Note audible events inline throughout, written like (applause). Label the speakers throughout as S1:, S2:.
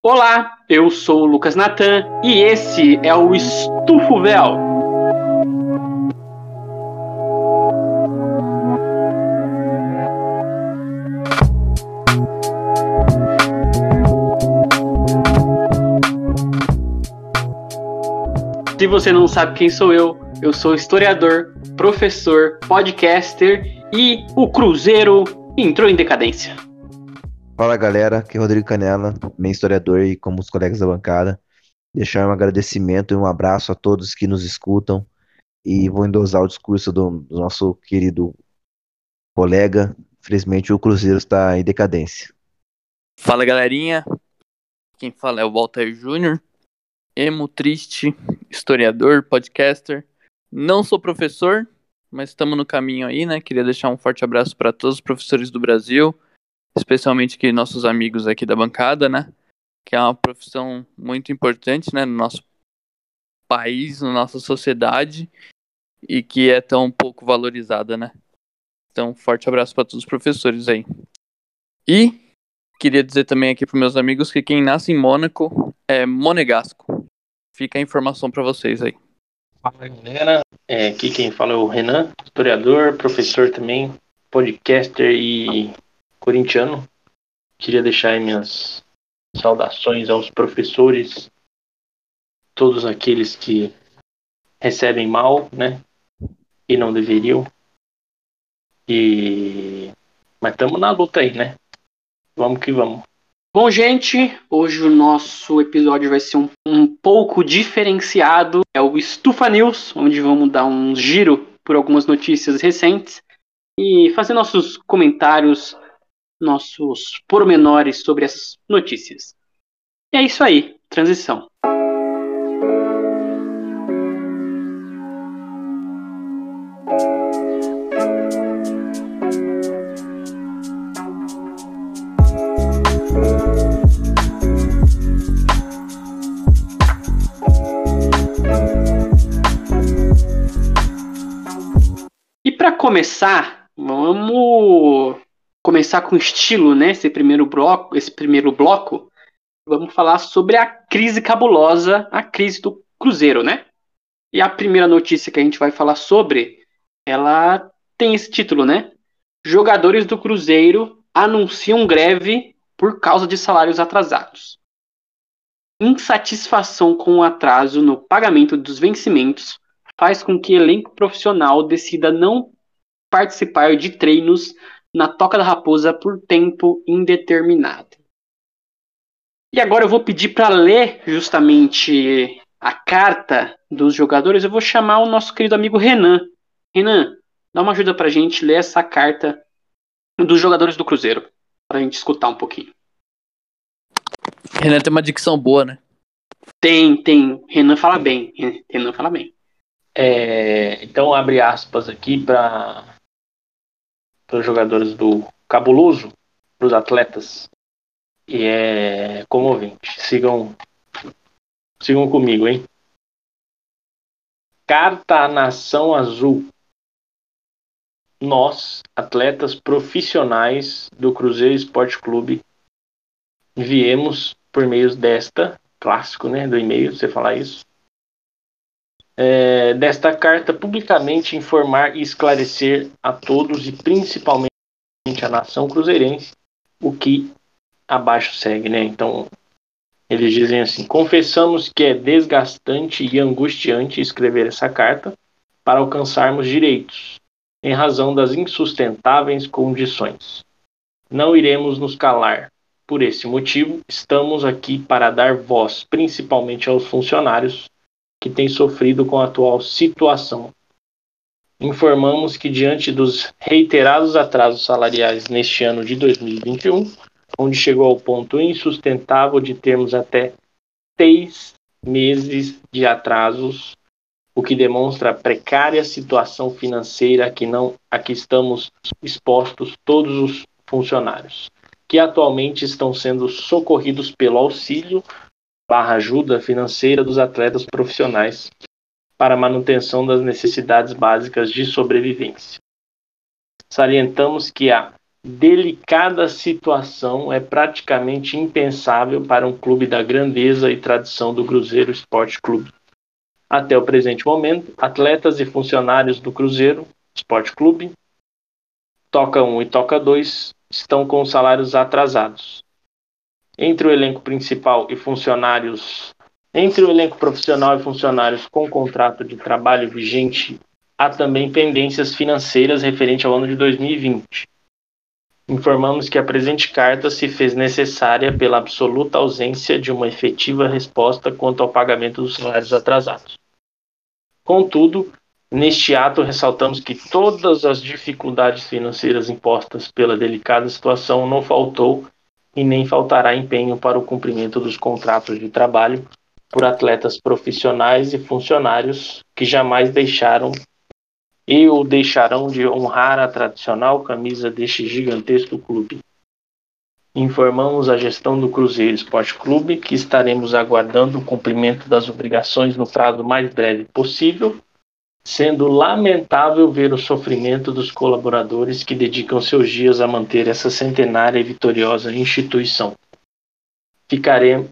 S1: Olá, eu sou o Lucas Natan e esse é o Estufo Véu. Se você não sabe quem sou eu, eu sou historiador, professor, podcaster e o Cruzeiro entrou em decadência.
S2: Fala galera, aqui é Rodrigo Canela, meu historiador e como os colegas da bancada. Deixar um agradecimento e um abraço a todos que nos escutam e vou endosar o discurso do, do nosso querido colega. Infelizmente o Cruzeiro está em decadência.
S3: Fala galerinha, quem fala é o Walter Júnior, emo triste, historiador, podcaster. Não sou professor, mas estamos no caminho aí, né? Queria deixar um forte abraço para todos os professores do Brasil especialmente que nossos amigos aqui da bancada, né? Que é uma profissão muito importante, né, no nosso país, na nossa sociedade e que é tão pouco valorizada, né? Então, forte abraço para todos os professores aí. E queria dizer também aqui para meus amigos que quem nasce em Mônaco é monegasco. Fica a informação para vocês aí.
S4: Fala galera, é, aqui quem fala é o Renan, historiador, professor também, podcaster e corintiano. Queria deixar minhas saudações aos professores, todos aqueles que recebem mal, né? E não deveriam. E mas estamos na luta aí, né? Vamos que vamos.
S1: Bom, gente, hoje o nosso episódio vai ser um, um pouco diferenciado. É o Estufa News, onde vamos dar um giro por algumas notícias recentes e fazer nossos comentários nossos pormenores sobre essas notícias. E é isso aí, transição. E para começar, vamos começar com estilo, né? Esse primeiro bloco, esse primeiro bloco, vamos falar sobre a crise cabulosa, a crise do Cruzeiro, né? E a primeira notícia que a gente vai falar sobre, ela tem esse título, né? Jogadores do Cruzeiro anunciam greve por causa de salários atrasados. Insatisfação com o atraso no pagamento dos vencimentos faz com que elenco profissional decida não participar de treinos na Toca da Raposa por tempo indeterminado. E agora eu vou pedir para ler justamente a carta dos jogadores. Eu vou chamar o nosso querido amigo Renan. Renan, dá uma ajuda para a gente ler essa carta dos jogadores do Cruzeiro, para a gente escutar um pouquinho.
S3: Renan tem uma dicção boa, né?
S1: Tem, tem. Renan fala bem. Renan fala bem.
S4: É, então abre aspas aqui para para os jogadores do Cabuloso, para os atletas. E é comovente. Sigam, sigam comigo, hein? Carta à Nação Azul. Nós, atletas profissionais do Cruzeiro Esporte Clube, viemos por meio desta, clássico, né, do e-mail, você falar isso, é, desta carta publicamente informar e esclarecer a todos e principalmente a nação cruzeirense o que abaixo segue, né? Então eles dizem assim: confessamos que é desgastante e angustiante escrever essa carta para alcançarmos direitos, em razão das insustentáveis condições. Não iremos nos calar. Por esse motivo, estamos aqui para dar voz, principalmente aos funcionários, que tem sofrido com a atual situação. Informamos que, diante dos reiterados atrasos salariais neste ano de 2021, onde chegou ao ponto insustentável de termos até seis meses de atrasos, o que demonstra a precária situação financeira que, não, a que estamos expostos todos os funcionários, que atualmente estão sendo socorridos pelo auxílio barra ajuda financeira dos atletas profissionais para manutenção das necessidades básicas de sobrevivência. Salientamos que a delicada situação é praticamente impensável para um clube da grandeza e tradição do Cruzeiro Esporte Clube. Até o presente momento, atletas e funcionários do Cruzeiro Esporte Clube, Toca 1 e Toca 2, estão com salários atrasados. Entre o elenco principal e funcionários, entre o elenco profissional e funcionários com contrato de trabalho vigente, há também pendências financeiras referente ao ano de 2020 informamos que a presente carta se fez necessária pela absoluta ausência de uma efetiva resposta quanto ao pagamento dos salários atrasados. Contudo, neste ato ressaltamos que todas as dificuldades financeiras impostas pela delicada situação não faltou e nem faltará empenho para o cumprimento dos contratos de trabalho por atletas profissionais e funcionários que jamais deixaram e o deixarão de honrar a tradicional camisa deste gigantesco clube. Informamos a gestão do Cruzeiro Esporte Clube que estaremos aguardando o cumprimento das obrigações no prazo mais breve possível, sendo lamentável ver o sofrimento dos colaboradores que dedicam seus dias a manter essa centenária e vitoriosa instituição. Ficaremos,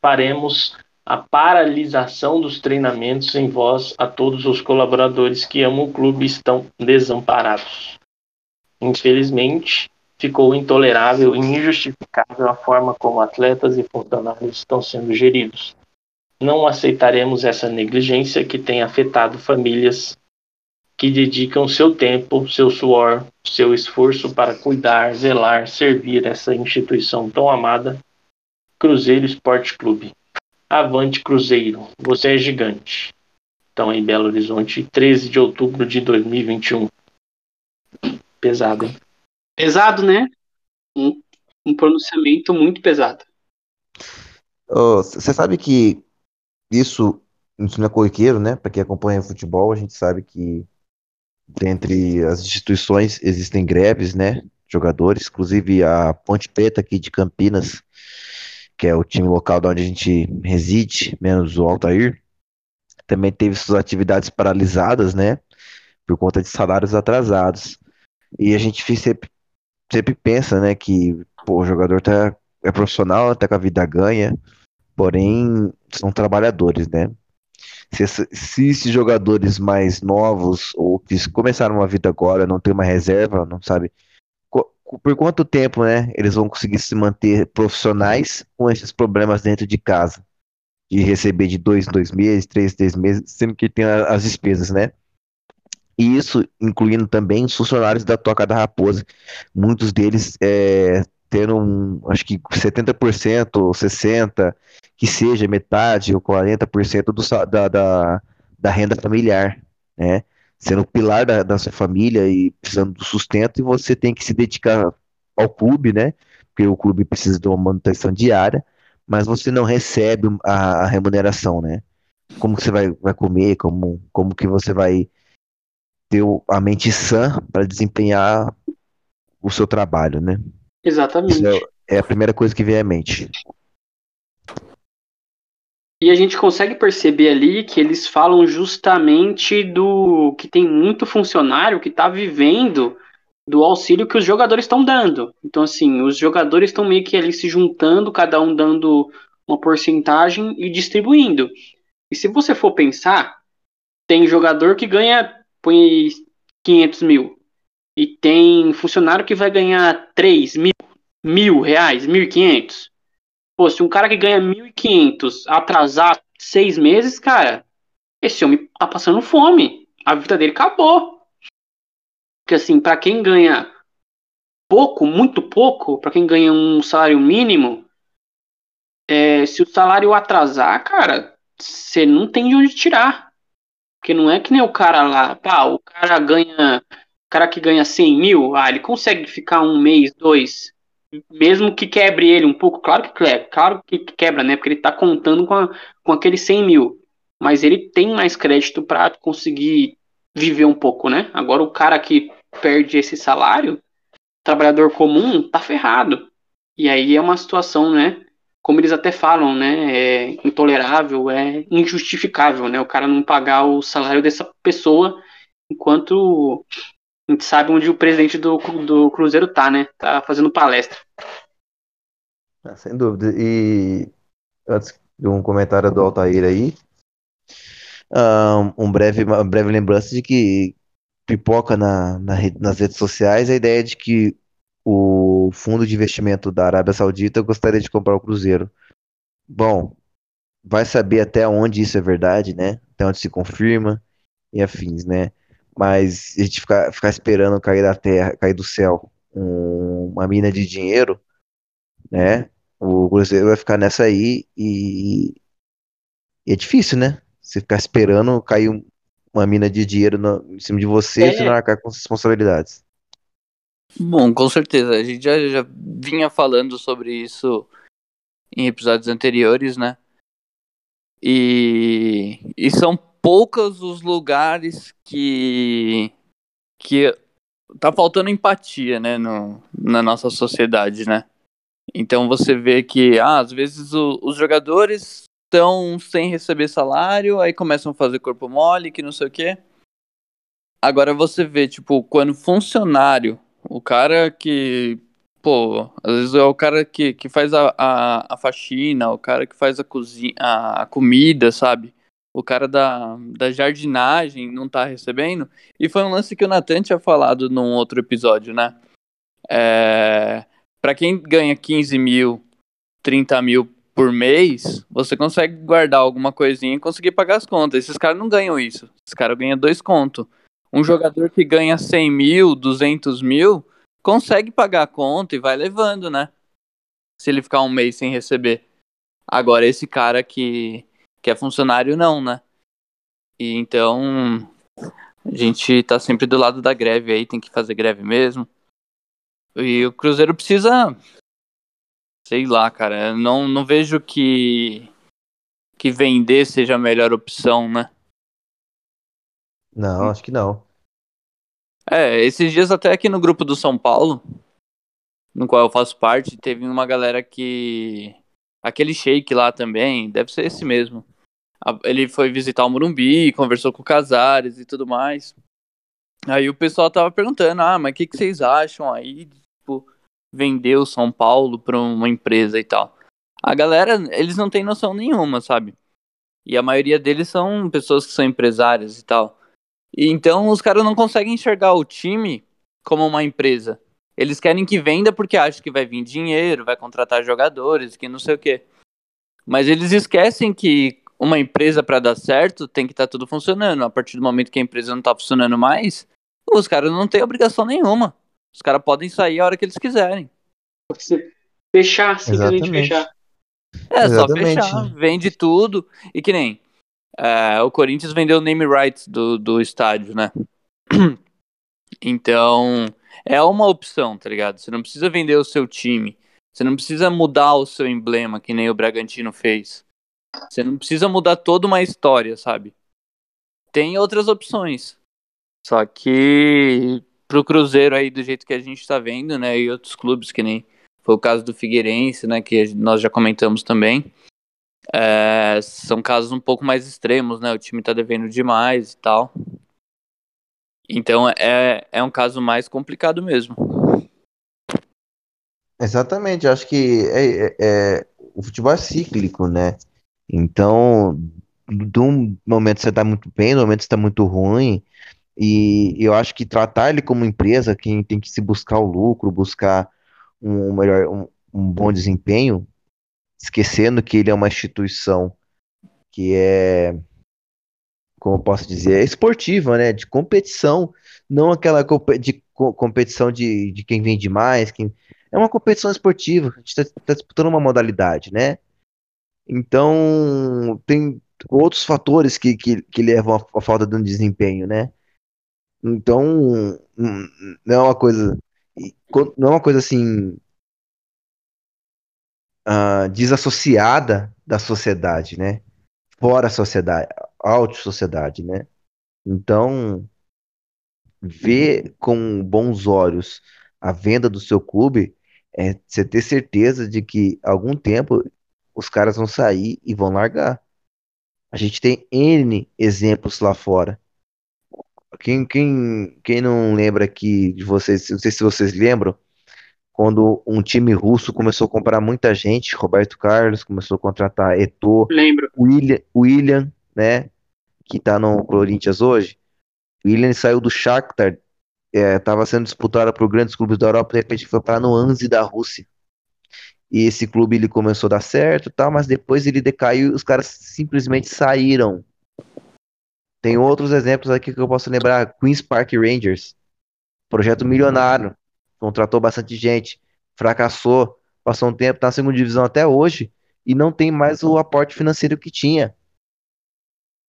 S4: faremos a paralisação dos treinamentos em voz a todos os colaboradores que amam o clube e estão desamparados. Infelizmente, ficou intolerável e injustificável a forma como atletas e funcionários estão sendo geridos. Não aceitaremos essa negligência que tem afetado famílias que dedicam seu tempo, seu suor, seu esforço para cuidar, zelar, servir essa instituição tão amada, Cruzeiro Esporte Clube. Avante Cruzeiro, você é gigante. Então, em Belo Horizonte, 13 de outubro de 2021. Pesado, hein?
S1: Pesado, né? Um, um pronunciamento muito pesado.
S2: Você oh, sabe que isso, isso não é corriqueiro, né? Para quem acompanha futebol, a gente sabe que dentre as instituições existem greves, né? Jogadores, inclusive a Ponte Preta aqui de Campinas que é o time local de onde a gente reside, menos o Altair, também teve suas atividades paralisadas, né? Por conta de salários atrasados. E a gente sempre, sempre pensa, né, que pô, o jogador tá, é profissional, tá com a vida ganha, porém são trabalhadores, né? Se, se esses jogadores mais novos ou que começaram uma vida agora não tem uma reserva, não sabe por quanto tempo, né, eles vão conseguir se manter profissionais com esses problemas dentro de casa? De receber de dois dois meses, três, três meses, sendo que tem as despesas, né? E isso incluindo também os funcionários da Toca da Raposa. Muitos deles é, tendo, um, acho que 70% ou 60%, que seja metade ou 40% do, da, da, da renda familiar, né? sendo o pilar da, da sua família e precisando do sustento, e você tem que se dedicar ao clube, né? Porque o clube precisa de uma manutenção diária, mas você não recebe a, a remuneração, né? Como que você vai, vai comer, como, como que você vai ter a mente sã para desempenhar o seu trabalho, né?
S1: Exatamente.
S2: É, é a primeira coisa que vem à mente.
S1: E a gente consegue perceber ali que eles falam justamente do que tem muito funcionário que está vivendo do auxílio que os jogadores estão dando. Então, assim, os jogadores estão meio que ali se juntando, cada um dando uma porcentagem e distribuindo. E se você for pensar, tem jogador que ganha põe 500 mil. E tem funcionário que vai ganhar 3 mil, mil reais, 1.500. Pô, se um cara que ganha 1.500 atrasar seis meses, cara, esse homem tá passando fome. A vida dele acabou. Porque assim, para quem ganha pouco, muito pouco, para quem ganha um salário mínimo, é, se o salário atrasar, cara, você não tem de onde tirar. Porque não é que nem o cara lá, pá, o cara ganha. Cara que ganha 100 mil, ah, ele consegue ficar um mês, dois, mesmo que quebre ele um pouco, claro que quebra, claro que quebra, né? Porque ele tá contando com, a, com aqueles 100 mil. Mas ele tem mais crédito para conseguir viver um pouco, né? Agora o cara que perde esse salário, trabalhador comum, tá ferrado. E aí é uma situação, né? Como eles até falam, né? É intolerável, é injustificável, né? O cara não pagar o salário dessa pessoa enquanto A gente sabe onde o presidente do, do Cruzeiro tá, né? Tá fazendo palestra.
S2: Ah, sem dúvida. E antes de um comentário do Altair aí, um, um breve, uma breve lembrança de que pipoca na, na nas redes sociais a ideia de que o fundo de investimento da Arábia Saudita gostaria de comprar o Cruzeiro. Bom, vai saber até onde isso é verdade, né? Até onde se confirma e afins, né? Mas a gente ficar, ficar esperando cair da terra, cair do céu um, uma mina de dinheiro, né? O Cruzeiro vai ficar nessa aí e, e é difícil, né? Você ficar esperando cair uma mina de dinheiro no, em cima de você é. e você não arcar com as responsabilidades.
S3: Bom, com certeza. A gente já, já vinha falando sobre isso em episódios anteriores, né? E, e são poucos os lugares que que tá faltando empatia, né, no, na nossa sociedade, né? Então você vê que ah, às vezes o, os jogadores estão sem receber salário, aí começam a fazer corpo mole, que não sei o quê. Agora você vê, tipo, quando funcionário, o cara que pô, às vezes é o cara que, que faz a, a, a faxina, o cara que faz a cozinha, a, a, comida, sabe? O cara da, da jardinagem não tá recebendo. E foi um lance que o Natan tinha falado num outro episódio, né? É, para quem ganha 15 mil, 30 mil por mês, você consegue guardar alguma coisinha e conseguir pagar as contas. Esses caras não ganham isso. Esses caras ganham dois contos. Um jogador que ganha 100 mil, 200 mil, consegue pagar a conta e vai levando, né? Se ele ficar um mês sem receber. Agora, esse cara que, que é funcionário, não, né? E então, a gente tá sempre do lado da greve aí, tem que fazer greve mesmo. E o Cruzeiro precisa. Sei lá, cara. Não, não vejo que. Que vender seja a melhor opção, né?
S2: Não, acho que não.
S3: É, esses dias até aqui no grupo do São Paulo, no qual eu faço parte, teve uma galera que. Aquele shake lá também, deve ser esse mesmo. Ele foi visitar o Morumbi, conversou com o Casares e tudo mais. Aí o pessoal tava perguntando, ah, mas o que, que vocês acham aí, tipo, vender o São Paulo pra uma empresa e tal. A galera, eles não têm noção nenhuma, sabe? E a maioria deles são pessoas que são empresárias e tal. E então os caras não conseguem enxergar o time como uma empresa. Eles querem que venda porque acham que vai vir dinheiro, vai contratar jogadores, que não sei o quê. Mas eles esquecem que uma empresa para dar certo tem que estar tá tudo funcionando. A partir do momento que a empresa não está funcionando mais, os caras não têm obrigação nenhuma. Os caras podem sair a hora que eles quiserem.
S1: Fechar, simplesmente Exatamente. fechar.
S3: É, Exatamente. só fechar, vende tudo. E que nem é, o Corinthians vendeu o name rights do, do estádio, né? (clears throat) Então, é uma opção, tá ligado? Você não precisa vender o seu time. Você não precisa mudar o seu emblema, que nem o Bragantino fez. Você não precisa mudar toda uma história, sabe? Tem outras opções. Só que pro Cruzeiro aí, do jeito que a gente tá vendo, né? E outros clubes, que nem foi o caso do Figueirense, né? Que nós já comentamos também. É, são casos um pouco mais extremos, né? O time tá devendo demais e tal. Então é, é um caso mais complicado mesmo.
S2: Exatamente, acho que é, é, é, o futebol é cíclico, né? Então, de um momento você tá muito bem, no momento você tá muito ruim, e eu acho que tratar ele como empresa, quem tem que se buscar o lucro, buscar um melhor, um, um bom desempenho, esquecendo que ele é uma instituição que é, como eu posso dizer, é esportiva, né? De competição, não aquela de competição de, de quem vende mais, quem é uma competição esportiva, a gente está tá disputando uma modalidade, né? Então, tem outros fatores que, que, que levam à falta de um desempenho, né? Então, hum, não é uma coisa, não é uma coisa assim uh, desassociada da sociedade, né? Fora a sociedade, auto-sociedade, né? Então, ver com bons olhos a venda do seu clube é você ter certeza de que algum tempo os caras vão sair e vão largar. A gente tem N exemplos lá fora. quem, quem, quem não lembra aqui de vocês, não sei se vocês lembram, quando um time russo começou a comprar muita gente, Roberto Carlos começou a contratar
S1: Lembro.
S2: William, William, né, que tá no Corinthians hoje. William saiu do Shakhtar, estava sendo disputado por grandes clubes da Europa, de repente foi para no Anzi da Rússia. E esse clube ele começou a dar certo, tal, mas depois ele decaiu os caras simplesmente saíram. Tem outros exemplos aqui que eu posso lembrar, Queens Park Rangers, projeto milionário, contratou bastante gente, fracassou, passou um tempo, tá na segunda divisão até hoje e não tem mais o aporte financeiro que tinha.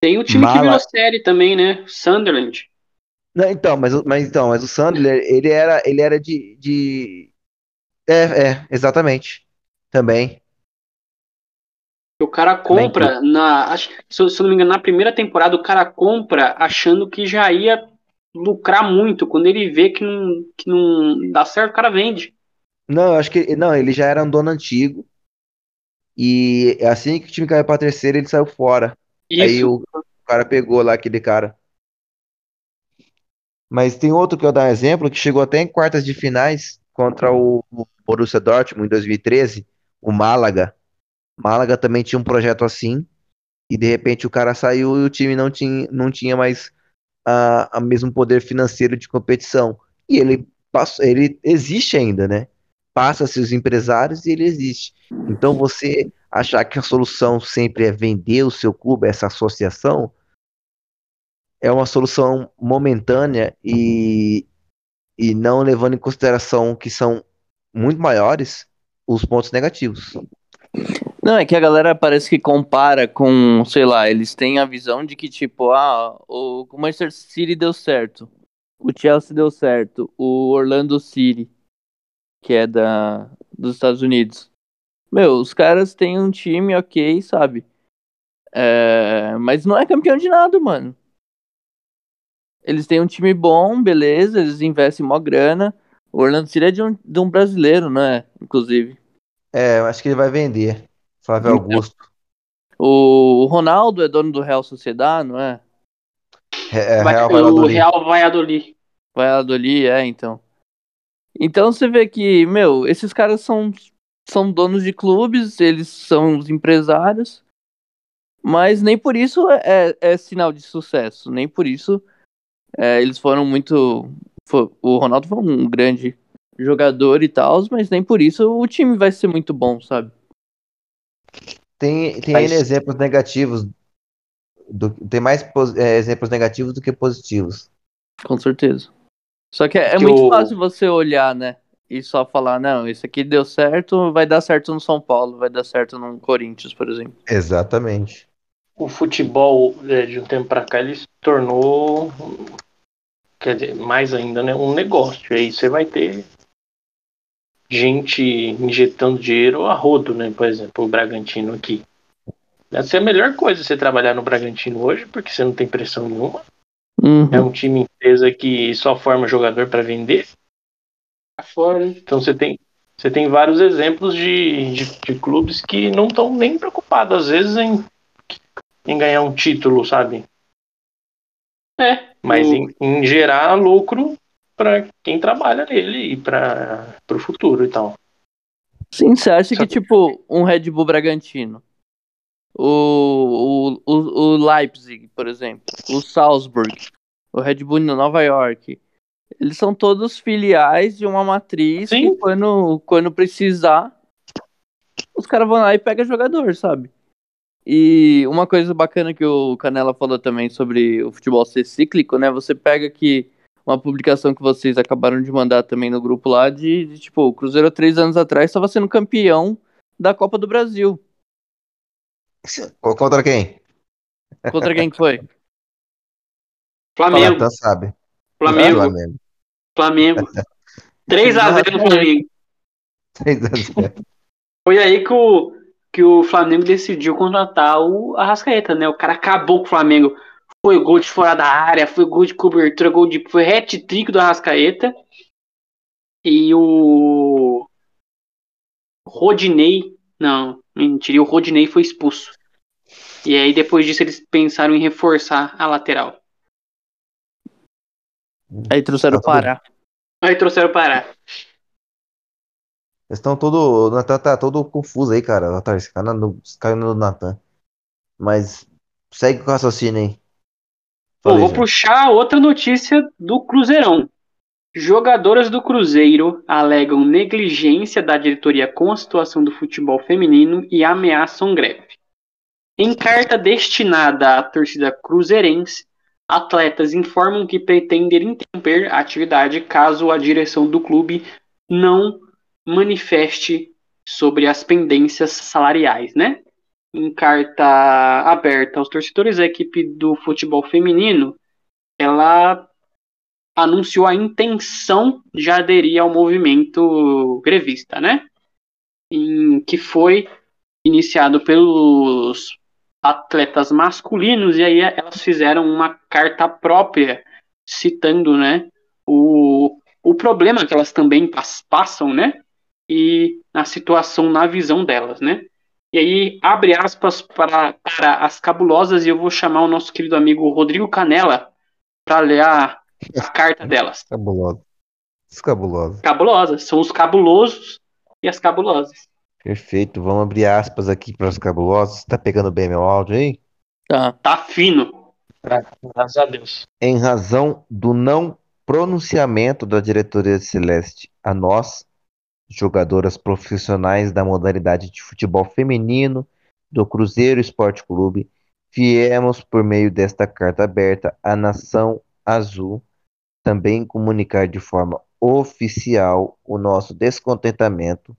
S1: Tem o time que
S2: Mala-
S1: virou série também, né? Sunderland.
S2: Não, então, mas, o- mas então, mas o Sandler, ele era, ele era de, de... É, é, exatamente. Também.
S1: O cara compra na. Acho, se, eu- se não me engano, na primeira temporada, o cara compra achando que já ia lucrar muito. Quando ele vê que não, que não dá certo, o cara vende.
S2: Não, eu acho que não, ele já era um dono antigo. E assim que o time caiu pra terceira, ele saiu fora. Aí
S1: Isso.
S2: o, o cara pegou lá aquele cara. Mas tem outro que eu dar um exemplo que chegou até em quartas de finais contra o, o Borussia Dortmund em 2013, o Málaga. Málaga também tinha um projeto assim e de repente o cara saiu e o time não tinha, não tinha mais a, a mesmo poder financeiro de competição. E ele passou, ele existe ainda, né? Passa-se os empresários e ele existe. Então você achar que a solução sempre é vender o seu clube, essa associação, é uma solução momentânea e, e não levando em consideração que são muito maiores os pontos negativos.
S3: Não, é que a galera parece que compara com, sei lá, eles têm a visão de que, tipo, ah, o Manchester City deu certo, o Chelsea deu certo, o Orlando City, que é da, dos Estados Unidos. Meu, os caras têm um time ok, sabe? É, mas não é campeão de nada, mano. Eles têm um time bom, beleza, eles investem mó grana. O Orlando City é de um, de um brasileiro, né? Inclusive.
S2: É, eu acho que ele vai vender. Flávio
S3: Então.
S2: Augusto.
S3: O Ronaldo é dono do Real Sociedade, não é?
S2: É,
S1: Vai-
S2: Real
S1: o. Real Valladolid.
S3: Valladolid, é, então. Então você vê que, meu, esses caras são, são donos de clubes, eles são os empresários, mas nem por isso é, é sinal de sucesso, nem por isso é, eles foram muito. fo- o Ronaldo foi um grande jogador e tal, mas nem por isso o time vai ser muito bom, sabe?
S2: Tem, tem
S4: Mas-
S2: exemplos negativos. do- tem mais é, exemplos negativos do que positivos.
S3: Com certeza. Só que é, é muito
S1: o-
S3: fácil você olhar, né? E só falar, não, esse aqui deu certo, vai dar certo no São Paulo, vai dar certo no Corinthians, por exemplo.
S2: Exatamente.
S4: o futebol é, de um tempo para cá ele se tornou quer dizer, mais ainda né um negócio aí você vai ter gente injetando dinheiro a rodo né por exemplo o Bragantino aqui deve ser a melhor coisa você trabalhar no Bragantino hoje porque você não tem pressão nenhuma
S3: Uhum.
S4: é um time empresa que só forma jogador para vender
S1: fora,
S4: então você tem você tem vários exemplos de, de, de clubes que não estão nem preocupados às vezes em em ganhar um título sabe
S1: É.
S4: mas
S1: o-
S4: em, em gerar lucro para quem trabalha nele e para o futuro e tal.
S3: Sim, você acha
S4: Só
S3: que, tipo, um Red Bull Bragantino, o, o, o, o Leipzig, por exemplo, o Salzburg, o Red Bull no Nova York, eles são todos filiais de uma matriz
S4: Sim.
S3: que quando, quando precisar, os caras vão lá e pegam jogador, sabe? E uma coisa bacana que o Canela falou também sobre o futebol ser cíclico, né? Você pega que uma publicação que vocês acabaram de mandar também no grupo lá de, de, tipo, o Cruzeiro há três anos atrás estava sendo campeão da Copa do Brasil.
S2: Contra quem?
S3: Contra quem que foi?
S1: Flamengo.
S2: Natan sabe.
S1: Flamengo.
S2: Flamengo. (laughs)
S1: Flamengo. 3x0 no Flamengo.
S2: 3 a 0.
S1: Foi aí que o, que o Flamengo decidiu contratar o Arrascaeta, né? O cara acabou com o Flamengo. Foi gol de fora da área, foi gol de cobertura, gol de. Foi hat-trick do Arrascaeta. E o. Rodinei. Não, mentira. O Rodinei foi expulso. E aí depois disso eles pensaram em reforçar a lateral.
S3: Aí trouxeram o
S2: Tá tudo-
S3: Pará.
S1: Aí trouxeram o Pará.
S2: Eles estão todo. O Natan tá todo confuso aí, cara. Natan, esse cara no, cara no Natan. Mas segue com o raciocínio aí.
S1: Bom, vou
S2: já.
S1: puxar outra notícia do Cruzeirão. Jogadoras do Cruzeiro alegam negligência da diretoria com a situação do futebol feminino e ameaçam greve. Em carta destinada à torcida cruzeirense, atletas informam que pretendem interromper a atividade caso a direção do clube não manifeste sobre as pendências salariais, né? Em carta aberta aos torcedores, a equipe do futebol feminino ela anunciou a intenção de aderir ao movimento grevista, né? Em, que foi iniciado pelos atletas masculinos e aí elas fizeram uma carta própria citando, né, o, o problema que elas também pas- passam, né, e a situação na visão delas, né. E aí abre aspas para, para as cabulosas e eu vou chamar o nosso querido amigo Rodrigo Canela para ler a, a carta delas.
S2: Cabuloso. Escabuloso.
S1: Cabulosas, são os cabulosos e as cabulosas.
S2: Perfeito. Vamos abrir aspas aqui para os cabulosos. Tá pegando bem meu áudio aí?
S3: Tá.
S1: Tá fino.
S4: Graças a Deus.
S2: Em razão do não pronunciamento da diretoria celeste a nós, jogadoras profissionais da modalidade de futebol feminino do Cruzeiro Esporte Clube, viemos por meio desta carta aberta à Nação Azul também comunicar de forma oficial o nosso descontentamento,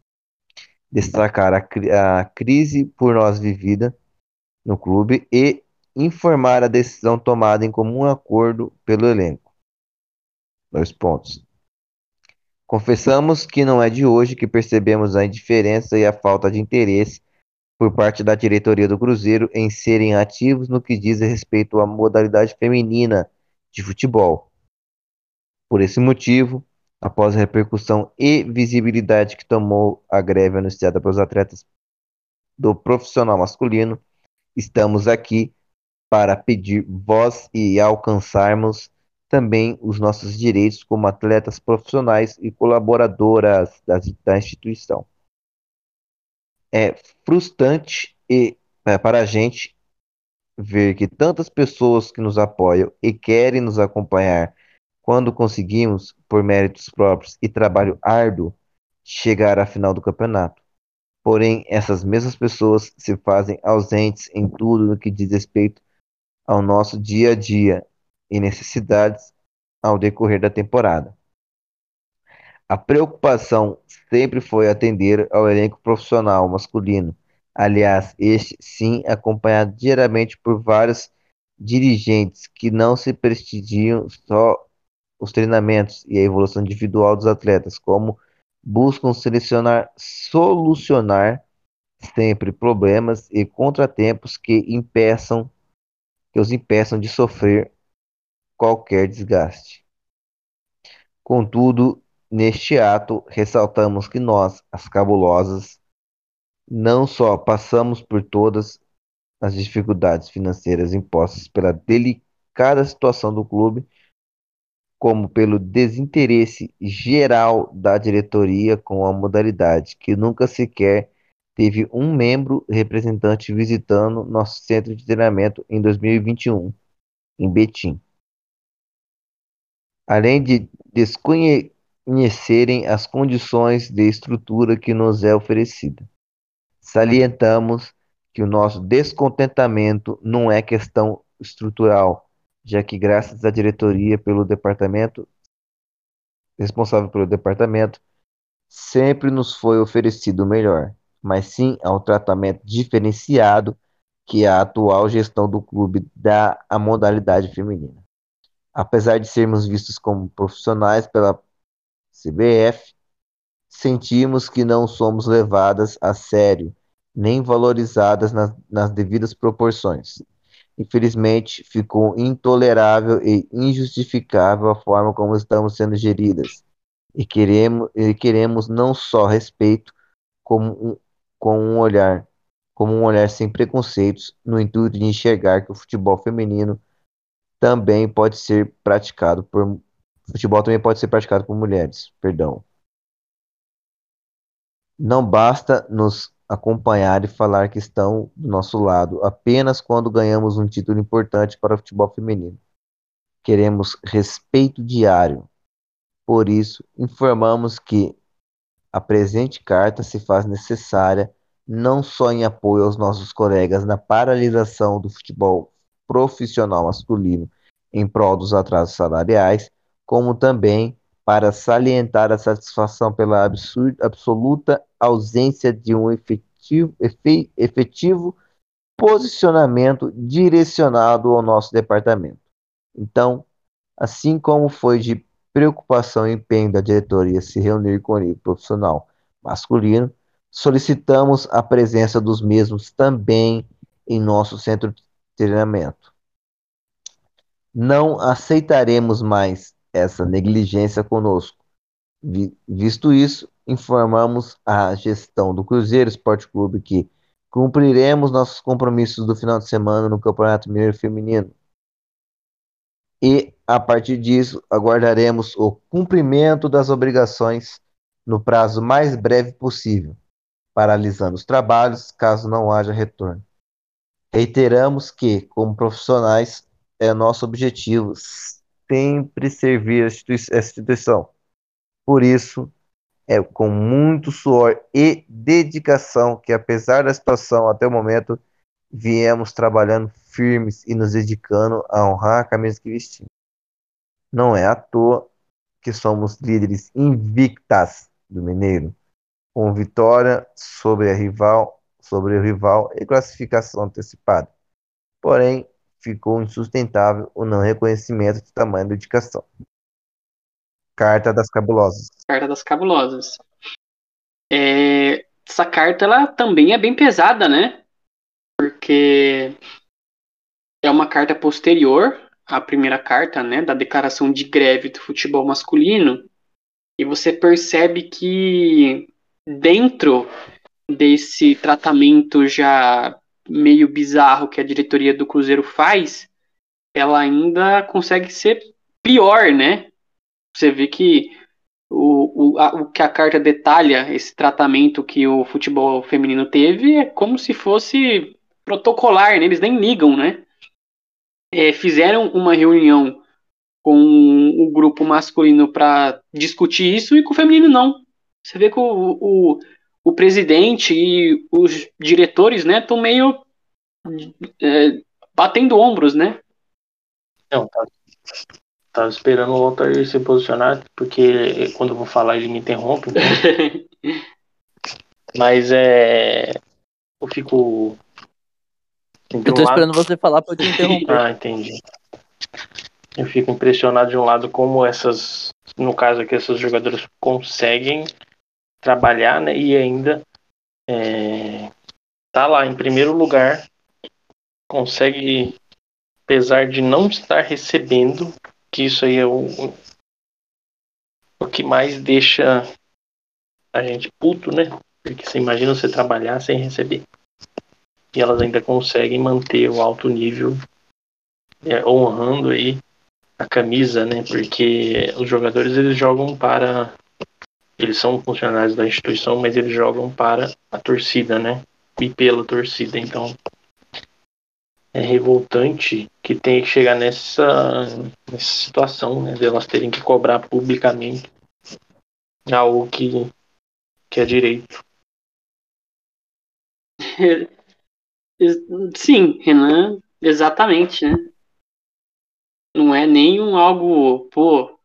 S2: destacar a, a crise por nós vivida no clube e informar a decisão tomada em comum acordo pelo elenco. Dois pontos. Confessamos que não é de hoje que percebemos a indiferença e a falta de interesse por parte da diretoria do Cruzeiro em serem ativos no que diz respeito à modalidade feminina de futebol. Por esse motivo, após a repercussão e visibilidade que tomou a greve anunciada pelos atletas do profissional masculino, estamos aqui para pedir voz e alcançarmos também os nossos direitos como atletas profissionais e colaboradoras das- da instituição. É frustrante e é, para a gente ver que tantas pessoas que nos apoiam e querem nos acompanhar quando conseguimos, por méritos próprios e trabalho árduo, chegar à final do campeonato. Porém, essas mesmas pessoas se fazem ausentes em tudo no que diz respeito ao nosso dia a dia e necessidades ao decorrer da temporada. A preocupação sempre foi atender ao elenco profissional masculino. Aliás, este sim acompanhado diariamente por vários dirigentes que não se prestigiam só os treinamentos e a evolução individual dos atletas, como buscam selecionar, solucionar sempre problemas e contratempos que impeçam que os impeçam de sofrer qualquer desgaste. Contudo, neste ato, ressaltamos que nós, as cabulosas, não só passamos por todas as dificuldades financeiras impostas pela delicada situação do clube, como pelo desinteresse geral da diretoria com a modalidade, que nunca sequer teve um membro representante visitando nosso centro de treinamento em 2021, em Betim. Além de desconhecerem as condições de estrutura que nos é oferecida. Salientamos que o nosso descontentamento não é questão estrutural, já que graças à diretoria pelo departamento responsável pelo departamento sempre nos foi oferecido o melhor, mas sim ao tratamento diferenciado que a atual gestão do clube dá à modalidade feminina. Apesar de sermos vistos como profissionais pela CBF, sentimos que não somos levadas a sério nem valorizadas nas, nas devidas proporções. Infelizmente, ficou intolerável e injustificável a forma como estamos sendo geridas. E queremos, e queremos não só respeito, como um, com um olhar, como um olhar sem preconceitos, no intuito de enxergar que o futebol feminino também pode ser praticado por Futebol também pode ser praticado por mulheres, perdão. Não basta nos acompanhar e falar que estão do nosso lado apenas quando ganhamos um título importante para o futebol feminino. Queremos respeito diário. Por isso, informamos que a presente carta se faz necessária não só em apoio aos nossos colegas na paralisação do futebol profissional masculino em prol dos atrasos salariais, como também para salientar a satisfação pela absurda, absoluta ausência de um efetivo, efe, efetivo posicionamento direcionado ao nosso departamento. Então, assim como foi de preocupação e empenho da diretoria se reunir com o nível profissional masculino, solicitamos a presença dos mesmos também em nosso centro de treinamento. Não aceitaremos mais essa negligência conosco. Visto isso, informamos a gestão do Cruzeiro Esporte Clube que cumpriremos nossos compromissos do final de semana no Campeonato Mineiro Feminino. E, a partir disso, aguardaremos o cumprimento das obrigações no prazo mais breve possível, paralisando os trabalhos caso não haja retorno. Reiteramos que, como profissionais, é nosso objetivo sempre servir a instituição. Por isso, é com muito suor e dedicação que, apesar da situação até o momento, viemos trabalhando firmes e nos dedicando a honrar a camisa que vestimos. Não é à toa que somos líderes invictas do Mineiro, com vitória sobre a rival, sobre o rival e classificação antecipada. Porém, ficou insustentável o não reconhecimento de tamanho da dedicação. Carta das Cabulosas.
S1: Carta das Cabulosas. É, essa carta ela também é bem pesada, né? Porque é uma carta posterior à primeira carta, né, da declaração de greve do futebol masculino. E você percebe que dentro desse tratamento já meio bizarro que a diretoria do Cruzeiro faz, ela ainda consegue ser pior, né? Você vê que o, o, a, o que a carta detalha, esse tratamento que o futebol feminino teve, é como se fosse protocolar, né? eles nem ligam, né? É, fizeram uma reunião com o grupo masculino para discutir isso e com o feminino não. Você vê que o, o, o presidente e os diretores, né, estão meio é, batendo ombros, né?
S4: Não, tá, tava esperando o Walter se posicionar, porque quando eu vou falar ele me interrompe. Então... (laughs) Mas é. Eu fico.
S3: Eu tô esperando você falar pra eu te interromper. (laughs)
S4: ah, entendi. Eu fico impressionado de um lado como essas, no caso aqui, essas jogadoras conseguem trabalhar, né? E ainda é, tá lá em primeiro lugar, consegue, apesar de não estar recebendo, que isso aí é o, o que mais deixa a gente puto, né? Porque você imagina você trabalhar sem receber. E elas ainda conseguem manter o alto nível, é, honrando aí a camisa, né? Porque os jogadores eles jogam para eles são funcionários da instituição, mas eles jogam para a torcida, né? E pela torcida. Então é revoltante que tem que chegar nessa, nessa situação, né? De elas terem que cobrar publicamente algo que, que é direito. (laughs)
S1: Sim, Renan, exatamente, né? Não é nem um algo, pô,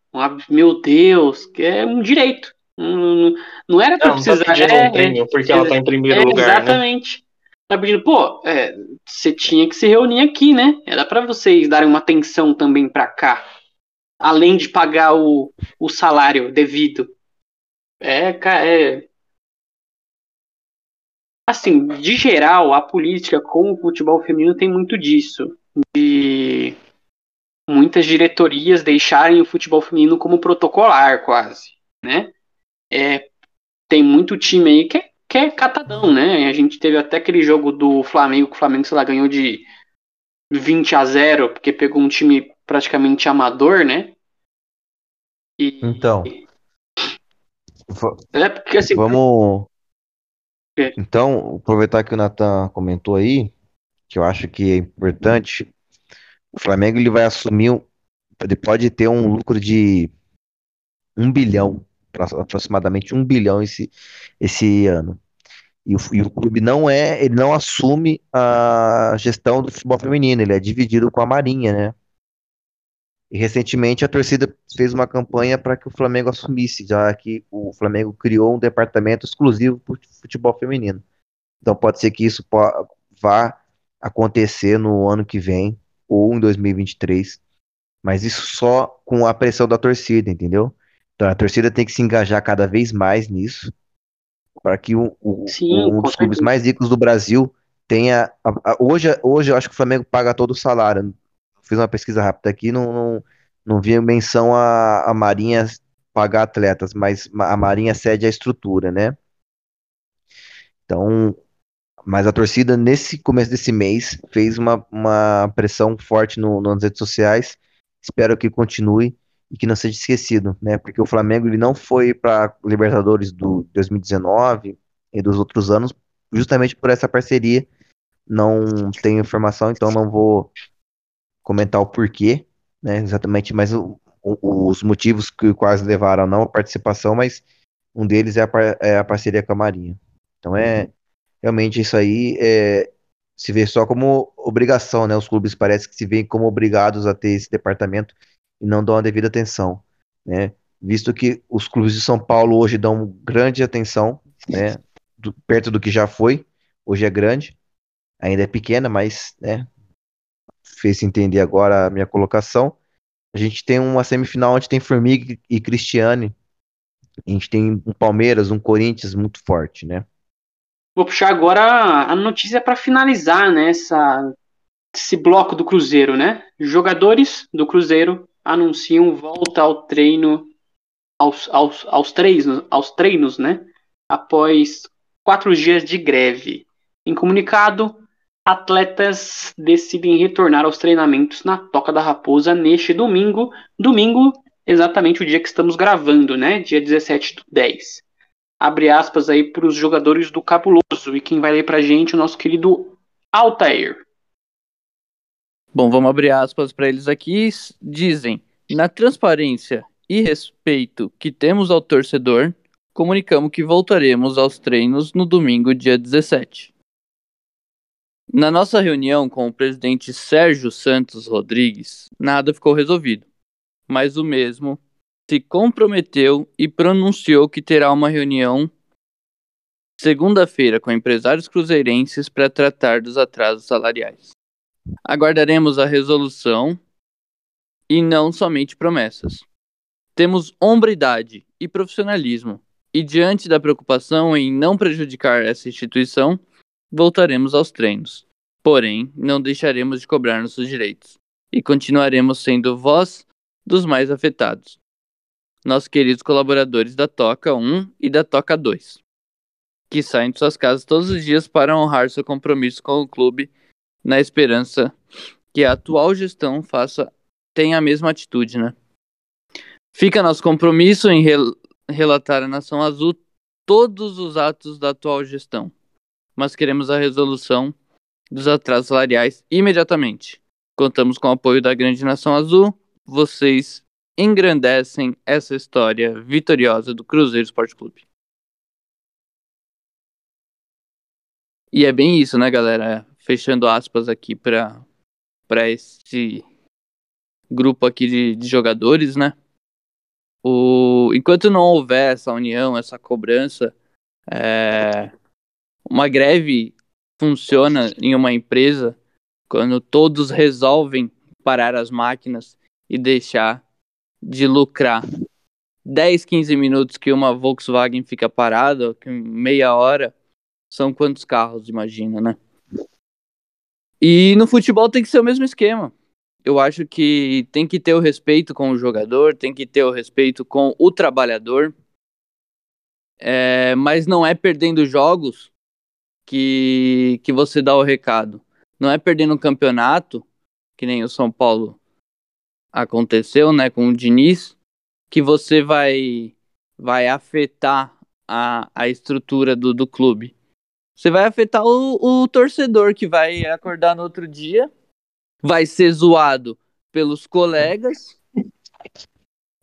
S1: meu Deus, que é um direito. Não, não era pra não, precisar. Tá
S4: é, um prêmio porque é, ela tá em primeiro
S1: é,
S4: lugar.
S1: Né? Exatamente. Né? Tá pedindo, pô, é, você tinha que se reunir aqui, né? Era para vocês darem uma atenção também para cá. Além de pagar o, o salário devido. É, é. Assim, de geral, a política com o futebol feminino tem muito disso. De muitas diretorias deixarem o futebol feminino como protocolar, quase, né? É, tem muito time aí que é, que é catadão, né? A gente teve até aquele jogo do Flamengo, que o Flamengo, sei lá, ganhou de 20 a 0, porque pegou um time praticamente amador, né? E,
S2: Então,
S1: é porque assim,
S2: vamos.
S1: É.
S2: Então, aproveitar que o Nathan comentou aí, que eu acho que é importante, o Flamengo ele vai assumir, um- ele pode ter um lucro de um bilhão, aproximadamente um bilhão esse, esse ano. E o, e o clube não é, ele não assume a gestão do futebol feminino, ele é dividido com a Marinha, né? E recentemente a torcida fez uma campanha para que o Flamengo assumisse, já que o Flamengo criou um departamento exclusivo para futebol feminino. Então pode ser que isso vá acontecer no ano que vem ou em 2023, mas isso só com a pressão da torcida, entendeu? Então a torcida tem que se engajar cada vez mais nisso, para que o-
S1: Sim,
S2: um dos clubes mais ricos do Brasil tenha. a- a- hoje, hoje eu acho que o Flamengo paga todo o salário. Fiz uma pesquisa rápida aqui, não, não, não vi menção a, a Marinha pagar atletas, mas ma- a Marinha cede a estrutura, né? Então, mas a torcida, nesse começo desse mês, fez uma, uma pressão forte no, nas redes sociais. Espero que continue e que não seja esquecido, né? Porque o Flamengo ele não foi para Libertadores do 2019 e dos outros anos, justamente por essa parceria. Não tenho informação, então não vou comentar o porquê, né? Exatamente, mas o- o- os motivos que quase levaram a não participação, mas um deles é a, par- é a parceria com a Marinha. Então é realmente isso aí é, se vê só como obrigação, né? Os clubes parece que se veem como obrigados a ter esse departamento e não dão a devida atenção, né? Visto que os clubes de São Paulo hoje dão grande atenção, né? do- perto do que já foi, hoje é grande, ainda é pequena, mas, né? Fez entender agora a minha colocação. A gente tem uma semifinal onde tem Formiga e Cristiane. A gente tem um Palmeiras, um Corinthians muito forte, né?
S1: Vou puxar agora a notícia para finalizar né, essa- esse bloco do Cruzeiro, né? Jogadores do Cruzeiro anunciam volta ao treino aos, aos, aos, treinos, aos treinos, né? Após quatro dias de greve. Em comunicado, atletas decidem retornar aos treinamentos na Toca da Raposa neste domingo. Domingo, exatamente o dia que estamos gravando, né? Dia 17 do 10 abre aspas aí para os jogadores do Cabuloso. E quem vai ler pra gente é o nosso querido Altair.
S3: Bom, vamos abrir aspas para eles aqui. Dizem: na transparência e respeito que temos ao torcedor, comunicamos que voltaremos aos treinos no domingo, dia 17. Na nossa reunião com o presidente Sérgio Santos Rodrigues, nada ficou resolvido, mas o mesmo se comprometeu e pronunciou que terá uma reunião segunda-feira com empresários cruzeirenses para tratar dos atrasos salariais. Aguardaremos a resolução e não somente promessas. Temos hombridade e profissionalismo, e diante da preocupação em não prejudicar essa instituição, voltaremos aos treinos. Porém, não deixaremos de cobrar nossos direitos e continuaremos sendo voz dos mais afetados. Nossos queridos colaboradores da Toca 1 e da Toca 2, que saem de suas casas todos os dias para honrar seu compromisso com o clube na esperança que a atual gestão faça tenha a mesma atitude, né? Fica nosso compromisso em rel relatar à Nação Azul todos os atos da atual gestão, mas queremos a resolução dos atrasos salariais imediatamente. Contamos com o apoio da grande Nação Azul. Vocês engrandecem essa história vitoriosa do Cruzeiro Esporte Clube. E é bem isso, né, galera? Fechando aspas aqui para para esse grupo aqui de, de jogadores, né? O, enquanto não houver essa união, essa cobrança, é, uma greve funciona em uma empresa quando todos resolvem parar as máquinas e deixar de lucrar 10, 15 minutos que uma Volkswagen fica parada, meia hora, são quantos carros, imagina, né? E no futebol tem que ser o mesmo esquema. Eu acho que tem que ter o respeito com o jogador, tem que ter o respeito com o trabalhador, é, mas não é perdendo jogos que, que você dá o recado. Não é perdendo um campeonato, que nem o São Paulo aconteceu, né, com o Diniz, que você vai, vai afetar a, a estrutura do, do clube? Você vai afetar o, o torcedor que vai acordar no outro dia, vai ser zoado pelos colegas,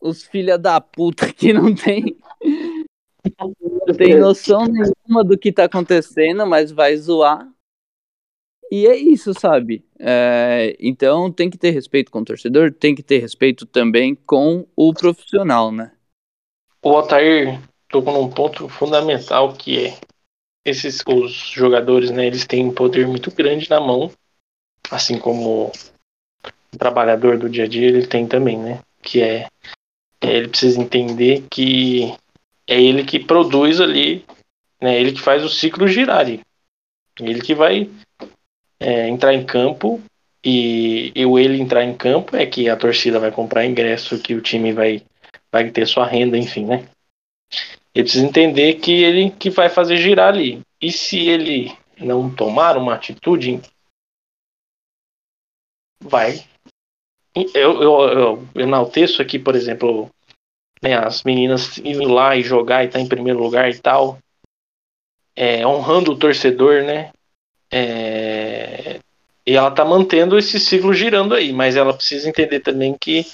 S3: os filha da puta que não tem não tem noção nenhuma do que tá acontecendo, mas vai zoar. E é isso, sabe? É, então tem que ter respeito com o torcedor, tem que ter respeito também com o profissional, né?
S4: O Altair tocou num ponto fundamental que é esses os jogadores, né? Eles têm um poder muito grande na mão, assim como o trabalhador do dia a dia ele tem também, né? Que é, é ele precisa entender que é ele que produz ali, né? Ele que faz o ciclo girar ali. Ele que vai é, entrar em campo e, e o ele entrar em campo é que a torcida vai comprar ingresso, que o time vai, vai ter sua renda, enfim, né? Ele precisa entender que ele que vai fazer girar ali. E se ele não tomar uma atitude, vai. Eu, eu, eu enalteço aqui, por exemplo, né, as meninas indo lá e jogar e estar tá em primeiro lugar e tal, é, honrando o torcedor, né? É, e ela tá mantendo esse ciclo girando aí, mas ela precisa entender também que,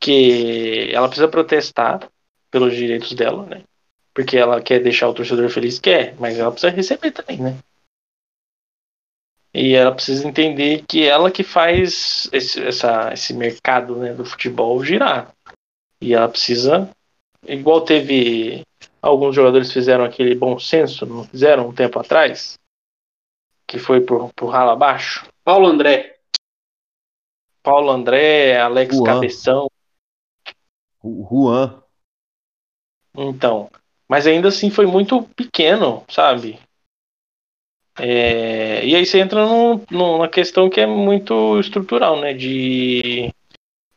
S4: que ela precisa protestar pelos direitos dela, né? Porque ela quer deixar o torcedor feliz, quer, mas ela precisa receber também, né? E ela precisa entender que ela que faz esse, essa, esse mercado né, do futebol girar. E ela precisa. Igual teve. Alguns jogadores fizeram aquele bom senso, não fizeram um tempo atrás? Que foi por, por rala abaixo.
S1: Paulo André.
S4: Paulo André, Alex Juan. Cabeção.
S2: Juan.
S4: Então. Mas ainda assim foi muito pequeno, sabe? É, e aí você entra num, numa questão que é muito estrutural, né? De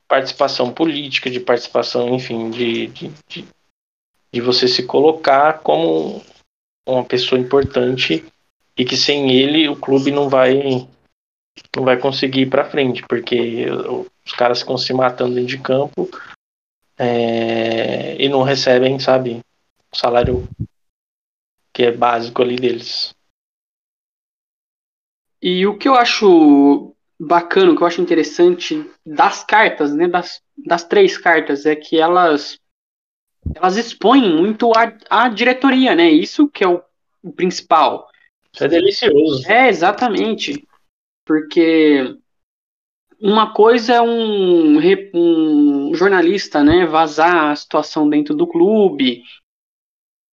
S4: participação política, de participação, enfim, de, de, de, de você se colocar como uma pessoa importante e que sem ele o clube não vai não vai conseguir ir para frente, porque os caras ficam se matando dentro de campo é, e não recebem, sabe, o salário que é básico ali deles.
S1: E o que eu acho bacana, o que eu acho interessante das cartas, né, das, das três cartas, é que elas elas expõem muito a, a diretoria, né? Isso que é o, o principal.
S4: Isso é delicioso.
S1: É, exatamente. Porque uma coisa é um, um jornalista, né, vazar a situação dentro do clube,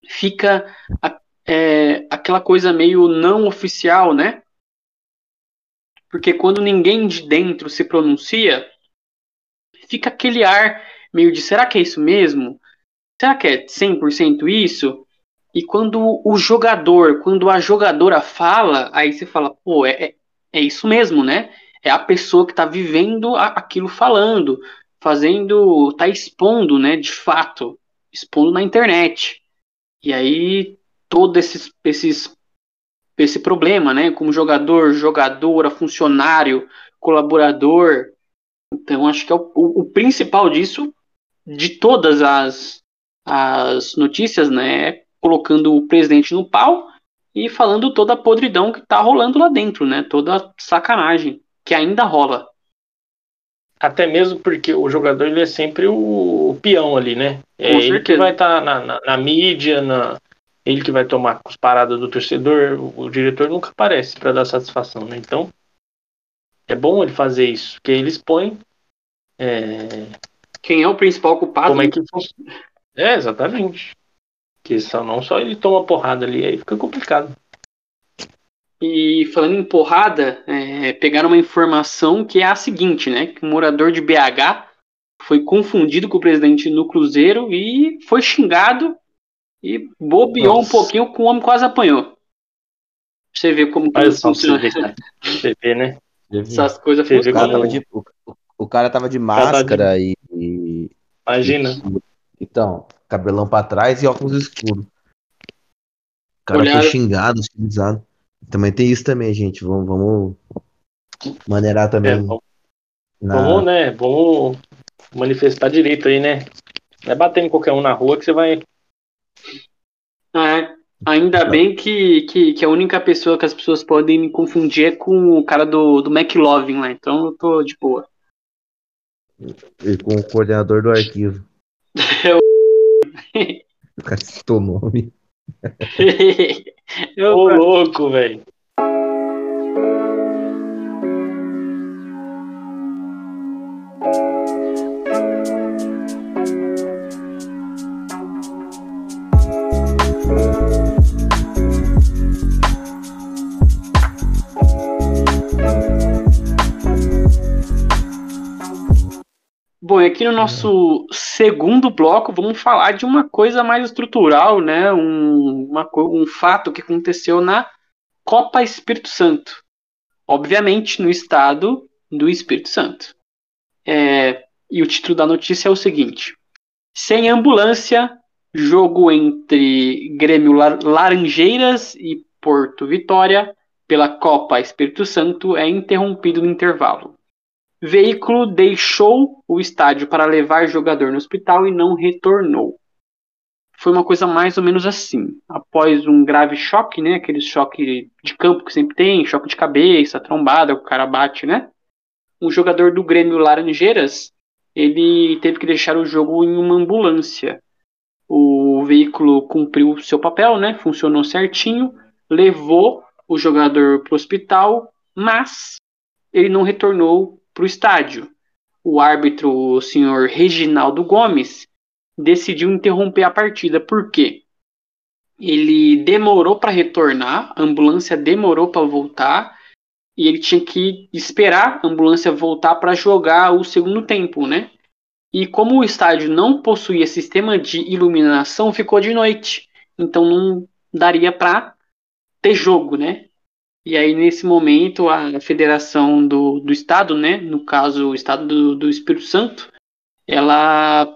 S1: fica é, aquela coisa meio não oficial, né? porque quando ninguém de dentro se pronuncia, fica aquele ar meio de será que é isso mesmo? Será que é 100% isso? E quando o jogador, quando a jogadora fala, aí você fala, pô, é, é, é isso mesmo, né? É a pessoa que está vivendo aquilo falando, fazendo, tá expondo, né, de fato, expondo na internet. E aí todos esses, esses esse problema, né? Como jogador, jogadora, funcionário, colaborador. Então, acho que é o, o, o principal disso, de todas as, as notícias, né? Colocando o presidente no pau e falando toda a podridão que tá rolando lá dentro, né? Toda a sacanagem que ainda rola.
S4: Até mesmo porque o jogador ele é sempre o, o peão ali, né? É ele que vai estar tá na, na, na, mídia, na, ele que vai tomar as paradas do torcedor, o, diretor nunca aparece para dar satisfação, né? Então é bom ele fazer isso, porque ele expõe é...
S1: quem é o principal culpado.
S4: Como é que É, exatamente. Que só, não só ele toma porrada ali, aí fica complicado.
S1: E falando em porrada, é, pegaram uma informação que é a seguinte, né? Que um morador de BH foi confundido com o presidente no Cruzeiro e foi xingado e bobeou Nossa. um pouquinho com o homem quase apanhou. Você vê como
S4: Olha só, funciona. Você vê, né?
S1: Essas coisas.
S2: O, de, o, o, cara tava de máscara de... e,
S4: Imagina.
S2: E, então, cabelão pra trás e óculos escuros. O cara Olhar... foi xingado, utilizado. Também tem isso também, gente. Vamos, vamos maneirar também. É,
S4: vamos, na... vamos, né? Vamos manifestar direito aí, né? Não é batendo em qualquer um na rua que você vai.
S1: É, ainda bem que, que, que a única pessoa que as pessoas podem me confundir é com o cara do, do McLovin lá, então eu tô de boa.
S2: E com o coordenador do arquivo. (laughs)
S1: Eu-
S2: O cara citou o nome. (laughs)
S4: Ô, louco, velho.
S1: Bom, aqui no nosso segundo bloco vamos falar de uma coisa mais estrutural, né? Um, uma um fato que aconteceu na Copa Espírito Santo. Obviamente no estado do Espírito Santo. É, e o título da notícia é o seguinte: Sem ambulância, jogo entre Grêmio Lar- Laranjeiras e Porto Vitória pela Copa Espírito Santo é interrompido no intervalo. Veículo deixou o estádio para levar jogador no hospital e não retornou. Foi uma coisa mais ou menos assim. Após um grave choque, né? Aquele choque de campo que sempre tem, choque de cabeça, trombada, o cara bate, né? Um jogador do Grêmio Laranjeiras, ele teve que deixar o jogo em uma ambulância. O veículo cumpriu o seu papel, né? Funcionou certinho, levou o jogador para o hospital, mas ele não retornou para o estádio. O árbitro, o senhor Reginaldo Gomes, decidiu interromper a partida. Por quê? Ele demorou para retornar, a ambulância demorou para voltar e ele tinha que esperar a ambulância voltar para jogar o segundo tempo, né? E como o estádio não possuía sistema de iluminação, ficou de noite. Então não daria para ter jogo, né? E aí, nesse momento, a federação do, do estado, né, no caso, o estado do, do Espírito Santo, ela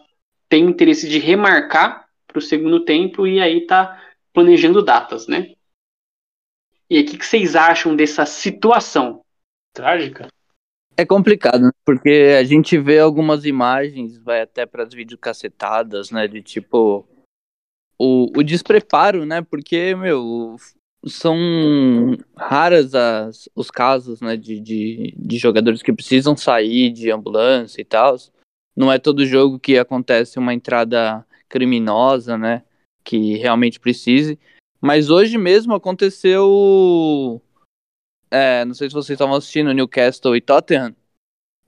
S1: tem interesse de remarcar para o segundo tempo e aí tá planejando datas, né? E aí, o que, que vocês acham dessa situação?
S4: Trágica.
S3: É complicado, né? porque a gente vê algumas imagens, vai até para as videocacetadas, né? De tipo. O, o despreparo, né? Porque, meu, são raras as, os casos, né? De, de, de jogadores que precisam sair de ambulância e tal. Não é todo jogo que acontece uma entrada criminosa, né? Que realmente precise. Mas hoje mesmo aconteceu. É, não sei se vocês estavam assistindo Newcastle e Tottenham,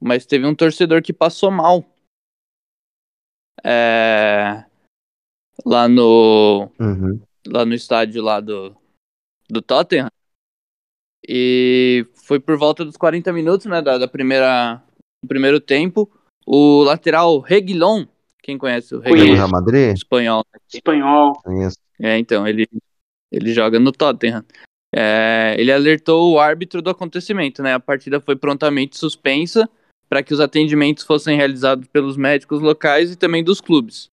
S3: mas teve um torcedor que passou mal. É, lá no
S2: Uhum.
S3: lá no estádio lá do, do Tottenham. E foi por volta dos 40 minutos, né, da, da primeira do primeiro tempo. O lateral Reguilon, quem conhece o. Reguilon
S2: Real Madrid?
S3: espanhol?
S1: Espanhol.
S2: Conheço.
S3: É, então, ele, ele joga no Tottenham. É, ele alertou o árbitro do acontecimento, né? A partida foi prontamente suspensa para que os atendimentos fossem realizados pelos médicos locais e também dos clubes.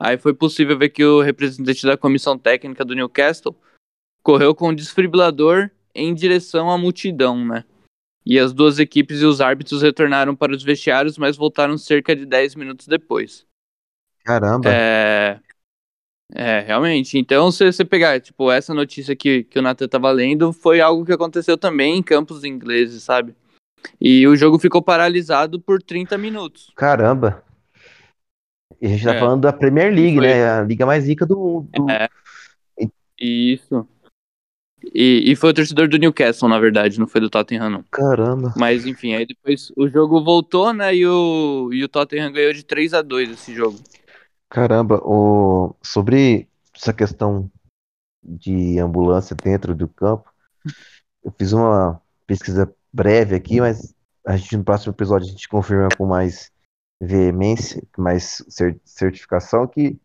S3: Aí foi possível ver que o representante da comissão técnica do Newcastle correu com o desfibrilador em direção à multidão, né? E as duas equipes e os árbitros retornaram para os vestiários, mas voltaram cerca de 10 minutos depois.
S2: Caramba.
S3: É, é, realmente. Então, se você pegar, tipo, essa notícia que, que o Nathan tava lendo, foi algo que aconteceu também em campos ingleses, sabe? E o jogo ficou paralisado por 30 minutos.
S2: Caramba. E a gente tá
S3: É.
S2: falando da Premier League,
S3: Foi.
S2: né? A liga mais rica do mundo.
S3: É. Isso. E, e foi o torcedor do Newcastle, na verdade, não foi do Tottenham, não.
S2: Caramba.
S3: Mas, enfim, aí depois o jogo voltou, né? E o, e o Tottenham ganhou de 3 a 2 esse jogo.
S2: Caramba. O... Sobre essa questão de ambulância dentro do campo, eu fiz uma pesquisa breve aqui, mas a gente no próximo episódio a gente confirma com mais veemência, com mais cer- certificação que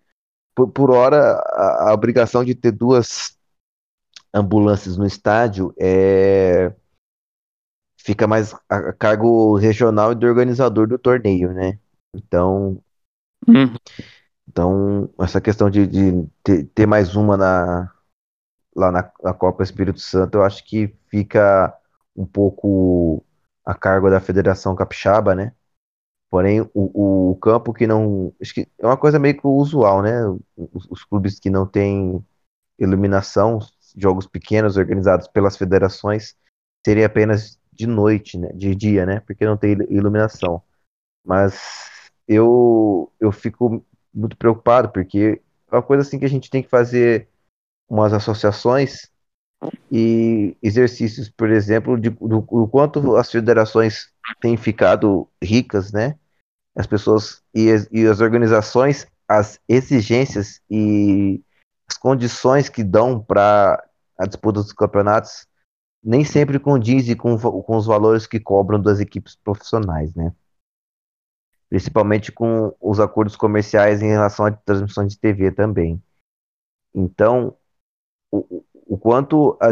S2: por, por hora a, a obrigação de ter duas ambulâncias no estádio é fica mais a cargo regional e do organizador do torneio, né? Então,
S3: Uhum.
S2: então essa questão de, de ter, ter mais uma na, lá na, na Copa Espírito Santo, eu acho que fica um pouco a cargo da Federação Capixaba, né? Porém, o, o campo que não. Acho que é uma coisa meio que usual, né? Os, os clubes que não têm iluminação, jogos pequenos organizados pelas federações, seria apenas de noite, né? De dia, né? Porque não tem iluminação. Mas eu, eu fico muito preocupado, porque é uma coisa assim que a gente tem que fazer umas associações e exercícios, por exemplo, de, do, do quanto as federações têm ficado ricas, né? As pessoas e as, e as organizações, as exigências e as condições que dão para a disputa dos campeonatos nem sempre condizem com, com os valores que cobram das equipes profissionais, né? Principalmente com os acordos comerciais em relação à transmissão de TV também. Então, o, o quanto a,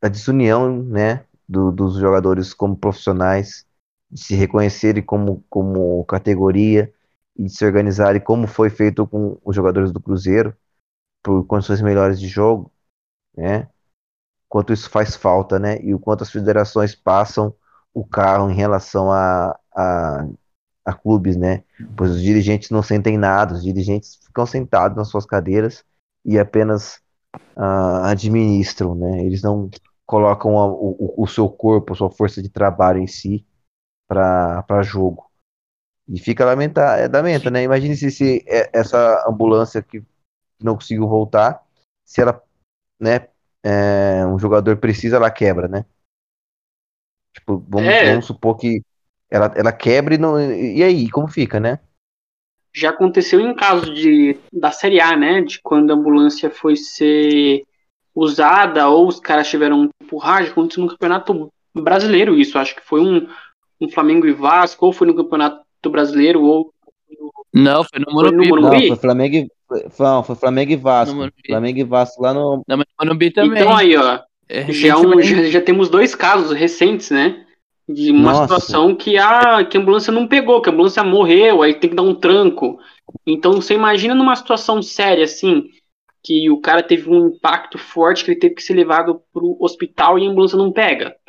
S2: a desunião né, do, dos jogadores como profissionais, de se reconhecerem como, como categoria e de se organizarem como foi feito com os jogadores do Cruzeiro, por condições melhores de jogo, né? Quanto isso faz falta, né? E o quanto as federações passam o carro em relação a, a, a clubes, né? Pois os dirigentes não sentem nada, os dirigentes ficam sentados nas suas cadeiras e apenas uh, administram, né? Eles não colocam a, o, o seu corpo, a sua força de trabalho em si para jogo. E fica lamentar, é, lamenta, né? Imagine se, se é, essa ambulância que não conseguiu voltar, se ela, né, é, um jogador precisa, ela quebra, né? Tipo, vamos, é. vamos supor que ela, ela quebra e não. E aí, como fica, né?
S1: já aconteceu em casos de, da Série A, né? De quando a ambulância foi ser usada ou os caras tiveram um empurragem, aconteceu no Campeonato Brasileiro isso. Acho que foi um, um Flamengo e Vasco, ou foi no Campeonato Brasileiro, ou.
S3: Não, foi no Morumbi.
S2: Não, foi Flamengo e, foi, foi Flamengo e Vasco. Flamengo e Vasco lá no.
S3: Não, mas no Morumbi também.
S1: Então aí, ó. É, já, um, já, já temos dois casos recentes, né? De uma Nossa. situação que a, que a ambulância não pegou, que a ambulância morreu, aí tem que dar um tranco. Então você imagina numa situação séria assim, que o cara teve um impacto forte, que ele teve que ser levado pro hospital e a ambulância não pega. (laughs)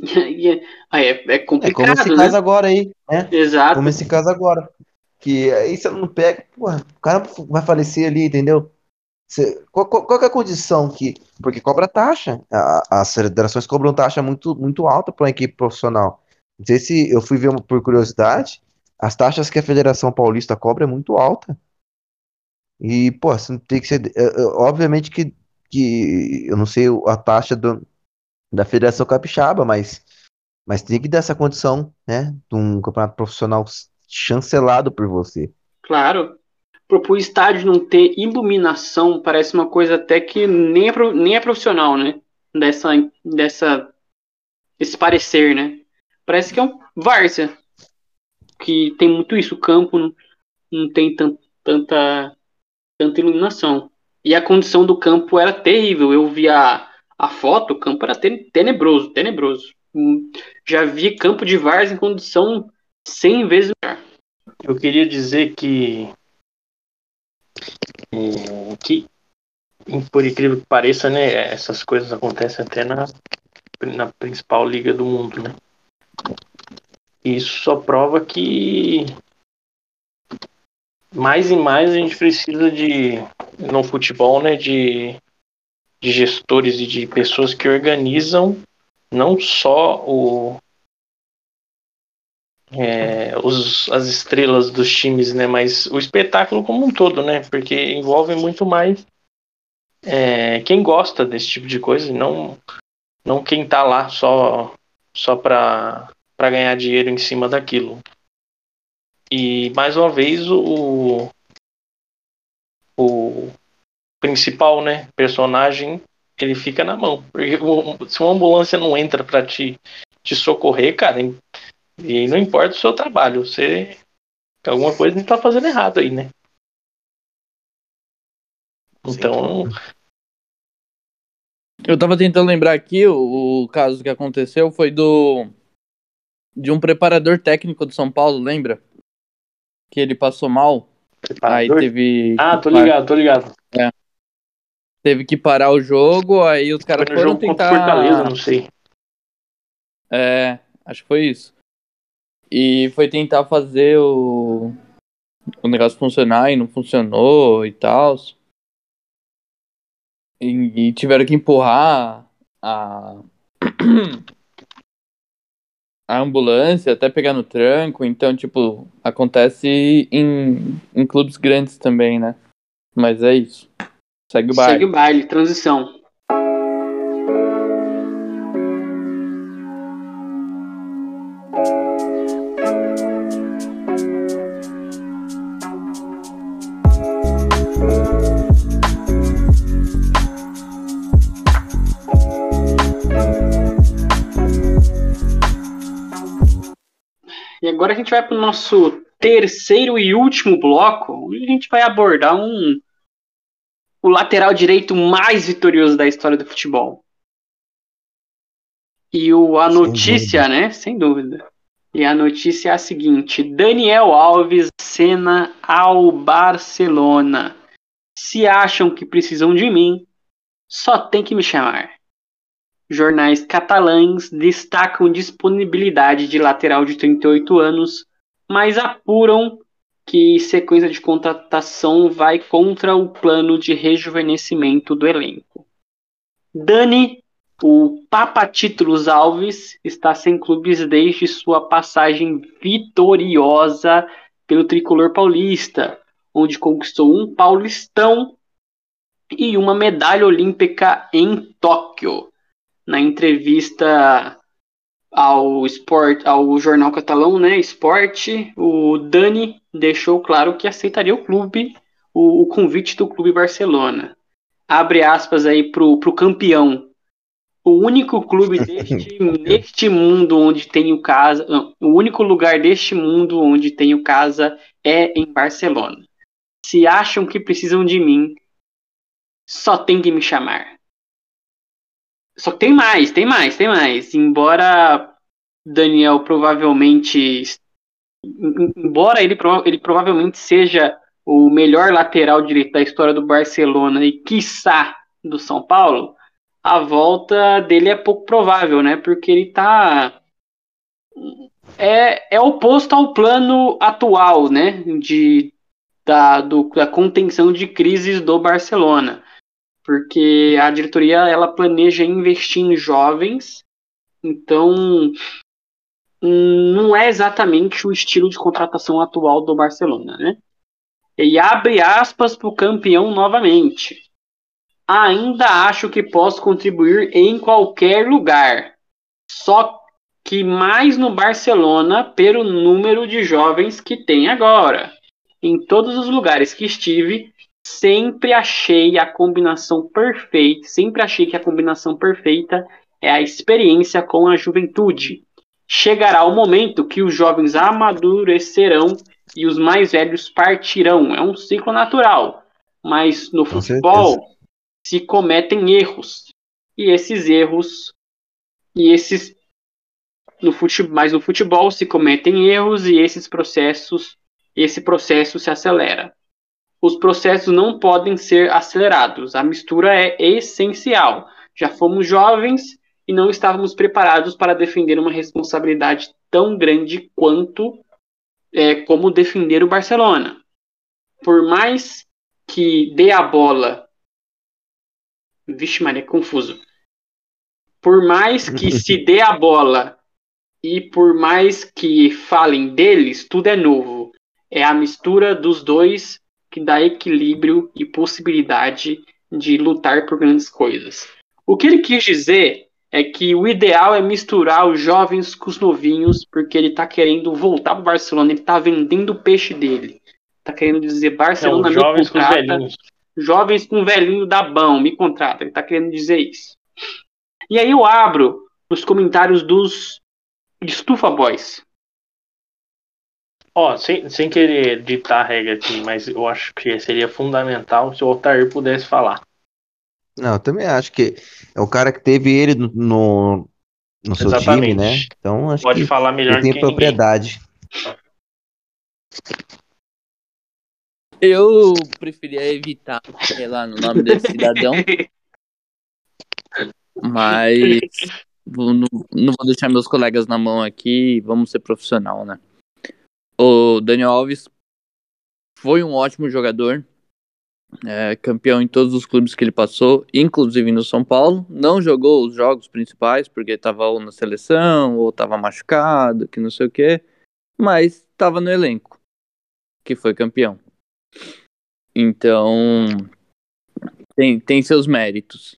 S1: E, é, é, é complicado. É como esse
S2: né? caso agora aí, né?
S1: Exato.
S2: Como esse caso agora. Que aí você não pega, porra, o cara vai falecer ali, entendeu? Você, qual, qual, qual é a condição que. Porque cobra taxa. A, as federações cobram taxa muito, muito alta para uma equipe profissional. Não sei se eu fui ver por curiosidade, as taxas que a Federação Paulista cobra é muito alta. E, pô, você tem que ser. É, é, obviamente que, que eu não sei a taxa do, da Federação Capixaba, mas, mas tem que dar essa condição, né? De um campeonato profissional chancelado por você.
S1: Claro pro estádio não ter iluminação parece uma coisa até que nem é, nem é profissional, né? Dessa, dessa, esse parecer, né? Parece que é um várzea, que tem muito isso, o campo não, não tem tant, tanta, tanta iluminação. E a condição do campo era terrível, eu vi a, a foto, o campo era tenebroso, tenebroso. Hum, já vi campo de várzea em condição 100 vezes melhor.
S4: Eu queria dizer que que, por incrível que pareça, né, essas coisas acontecem até na, na principal liga do mundo, né? Isso só prova que mais e mais a gente precisa de no futebol, né, de, de gestores e de pessoas que organizam não só o, é, os, as estrelas dos times, né? Mas o espetáculo como um todo, né? Porque envolve muito mais é, quem gosta desse tipo de coisa, não não quem tá lá só só para para ganhar dinheiro em cima daquilo. E mais uma vez o o principal, né, personagem, ele fica na mão. Porque se uma ambulância não entra para te te socorrer, cara, e não importa o seu trabalho, você. Alguma coisa não tá fazendo errado aí, né? Então.
S3: Eu tava tentando lembrar aqui, o, o caso que aconteceu foi do. De um preparador técnico do São Paulo, lembra? Que ele passou mal. Preparador? Aí teve.
S4: Ah, tô ligado, tô ligado.
S3: É. Teve que parar o jogo, aí os caras foram tentar.
S4: Fortaleza, não sei.
S3: É, acho que foi isso. E foi tentar fazer o, o negócio funcionar e não funcionou e tal. E, e tiveram que empurrar a, (clears throat) a ambulância até pegar no tranco. Então, tipo, acontece em, em clubes grandes também, né? Mas é isso. Segue o baile.
S1: Segue o baile, transição. Gente vai para o nosso terceiro e último bloco, onde a gente vai abordar um o lateral direito mais vitorioso da história do futebol. E o, a
S2: Sem
S1: notícia,
S2: dúvida.
S1: né? Sem dúvida. E a notícia é a seguinte: Daniel Alves cena ao Barcelona. Se acham que precisam de mim, só tem que me chamar. Jornais catalães destacam disponibilidade de lateral de 38 anos, mas apuram que sequência de contratação vai contra o plano de rejuvenescimento do elenco. Dani, o Papa Títulos Alves, está sem clubes desde sua passagem vitoriosa pelo tricolor paulista, onde conquistou um Paulistão e uma medalha olímpica em Tóquio. Na entrevista ao Sport, ao jornal catalão, né, Sport, o Dani deixou claro que aceitaria o clube, o, o convite do clube Barcelona. Abre aspas aí pro, pro campeão. O único clube (laughs) deste, neste mundo onde tenho casa, não, o único lugar deste mundo onde tenho casa é em Barcelona. Se acham que precisam de mim, só tem que me chamar. Só que tem mais, tem mais, tem mais. Embora Daniel provavelmente. em- Embora ele, ele provavelmente seja o melhor lateral direito da história do Barcelona e, quiçá, do São Paulo, a volta dele é pouco provável, né? Porque ele tá. É, é oposto ao plano atual, né? De, da, do, da contenção de crises do Barcelona porque a diretoria ela planeja investir em jovens, então não é exatamente o estilo de contratação atual do Barcelona, né? E abre aspas para o campeão novamente. Ainda acho que posso contribuir em qualquer lugar, só que mais no Barcelona pelo número de jovens que tem agora. Em todos os lugares que estive, sempre achei a combinação perfeita, sempre achei que a combinação perfeita é a experiência com a juventude. Chegará o momento que os jovens amadurecerão e os mais velhos partirão. É um ciclo natural. Mas no
S2: Com
S1: futebol se cometem erros. E esses erros e esses no futebol, mas no futebol se cometem erros e esses processos, esse processo se acelera os processos não podem ser acelerados. A mistura é essencial. Já fomos jovens e não estávamos preparados para defender uma responsabilidade tão grande quanto é, como defender o Barcelona. Por mais que dê a bola. Vixe, Maria, confuso. Por mais que (laughs) se dê a bola e por mais que falem deles, tudo é novo. É a mistura dos dois que dá equilíbrio e possibilidade de lutar por grandes coisas. O que ele quis dizer é que o ideal é misturar os jovens com os novinhos, porque ele tá querendo voltar pro Barcelona, ele tá vendendo o peixe dele. Tá querendo dizer Barcelona me
S4: jovens com
S1: contrata,
S4: velhinhos.
S1: jovens com velhinho da bão, me contrata. Ele tá querendo dizer isso. E aí eu abro os comentários dos Estufa Boys.
S4: Ó, sem, sem querer ditar a regra aqui, mas eu acho que seria fundamental se o Altair pudesse falar.
S2: Não, eu também acho que é o cara que teve ele no, no, no seu
S4: Exatamente.
S2: time, né? Então acho
S4: Pode
S2: que
S4: falar melhor
S2: ele tem
S4: que ninguém.
S2: propriedade.
S3: Eu preferia evitar sei lá no nome desse cidadão, mas não, não vou deixar meus colegas na mão aqui, vamos ser profissional, né? O Daniel Alves foi um ótimo jogador, é, campeão em todos os clubes que ele passou, inclusive no São Paulo. Não jogou os jogos principais, porque estava ou na seleção, ou estava machucado, que não sei o quê, mas estava no elenco, que foi campeão. Então, tem, tem seus méritos.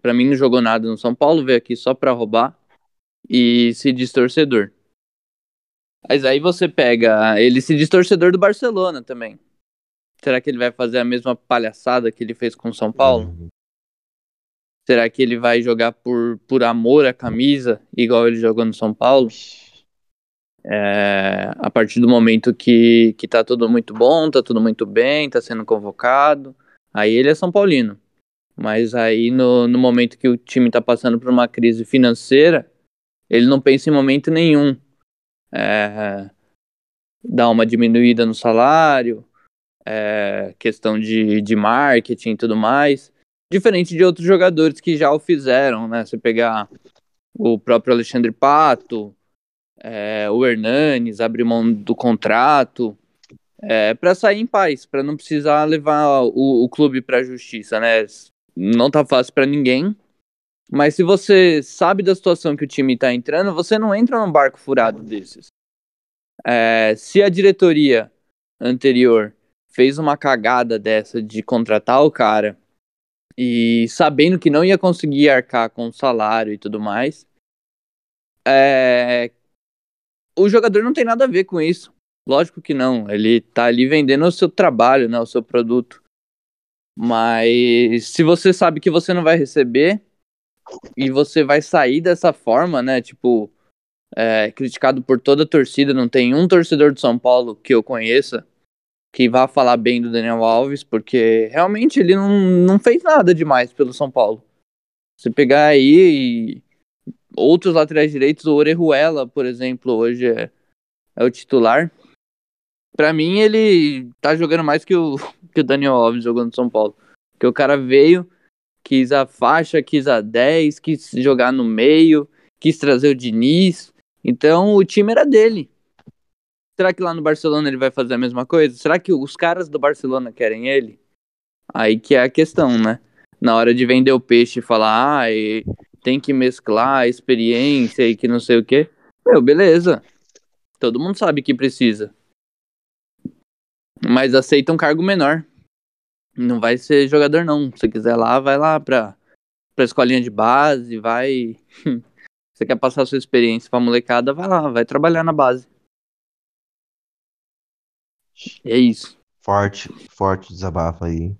S3: Pra mim, não jogou nada no São Paulo, veio aqui só pra roubar e se diz torcedor. Mas aí você pega ele se diz torcedor do Barcelona também. Será que ele vai fazer a mesma palhaçada que ele fez com o São Paulo? Será que ele vai jogar por, por amor à camisa, igual ele jogou no São Paulo? É, a partir do momento que, que tá tudo muito bom, tá tudo muito bem, tá sendo convocado, aí ele é São Paulino. Mas aí no, no momento que o time tá passando por uma crise financeira, ele não pensa em momento nenhum. É, dar uma diminuída no salário, é, questão de, de marketing e tudo mais. Diferente de outros jogadores que já o fizeram, né? Você pegar o próprio Alexandre Pato, é, o Hernanes, abrir mão do contrato, é, para sair em paz, para não precisar levar o, o clube para a justiça, né? Não tá fácil para ninguém. Mas se você sabe da situação que o time tá entrando, você não entra num barco furado desses. É, se a diretoria anterior fez uma cagada dessa de contratar o cara e sabendo que não ia conseguir arcar com o salário e tudo mais, é, o jogador não tem nada a ver com isso. Lógico que não. Ele tá ali vendendo o seu trabalho, né, o seu produto. Mas se você sabe que você não vai receber e você vai sair dessa forma, né? Tipo, é, criticado por toda a torcida, não tem um torcedor de São Paulo que eu conheça que vá falar bem do Daniel Alves, porque realmente ele não, não fez nada demais pelo São Paulo. Você pegar aí outros laterais direitos, o Orejuela, por exemplo, hoje é, é o titular. Pra mim, ele tá jogando mais que o, (laughs) que o Daniel Alves jogando no São Paulo. Porque o cara veio, quis a faixa, quis a 10, quis jogar no meio, quis trazer o Diniz. Então o time era dele. Será que lá no Barcelona ele vai fazer a mesma coisa? Será que os caras do Barcelona querem ele? Aí que é a questão, né? Na hora de vender o peixe e falar, ah, e tem que mesclar a experiência e que não sei o quê. Meu, beleza. Todo mundo sabe que precisa. Mas aceita um cargo menor. Não vai ser jogador, não. Se quiser lá, vai lá pra, pra escolinha de base, vai. (laughs) Você quer passar sua experiência pra molecada, vai lá, vai trabalhar na base. É isso.
S2: Forte, forte desabafo aí.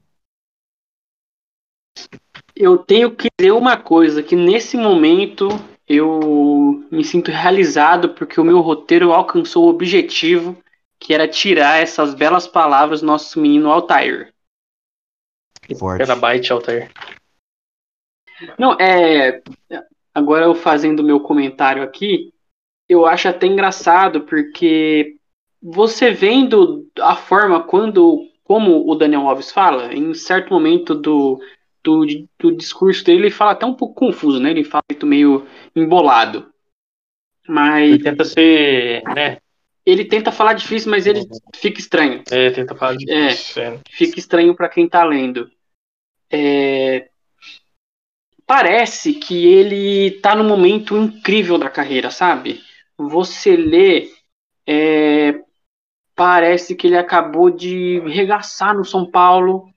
S1: Eu tenho que dizer uma coisa, que nesse momento eu me sinto realizado porque o meu roteiro alcançou o objetivo, que era tirar essas belas palavras do nosso menino Altair.
S2: Forte.
S4: Terabyte, Altair.
S1: Não, é. Agora eu fazendo meu comentário aqui, eu acho até engraçado, porque você vendo a forma quando. Como o Daniel Alves fala, em certo momento do, do, do discurso dele, ele fala até um pouco confuso, né? Ele fala meio embolado. Mas
S4: Ele tenta ser, né?
S1: ele tenta falar difícil, mas ele fica estranho.
S4: É, tenta falar de
S1: É.
S4: é.
S1: fica estranho para quem tá lendo. É, Parece que ele tá num momento incrível da carreira, sabe? Você lê, é, parece que ele acabou de regaçar no São Paulo,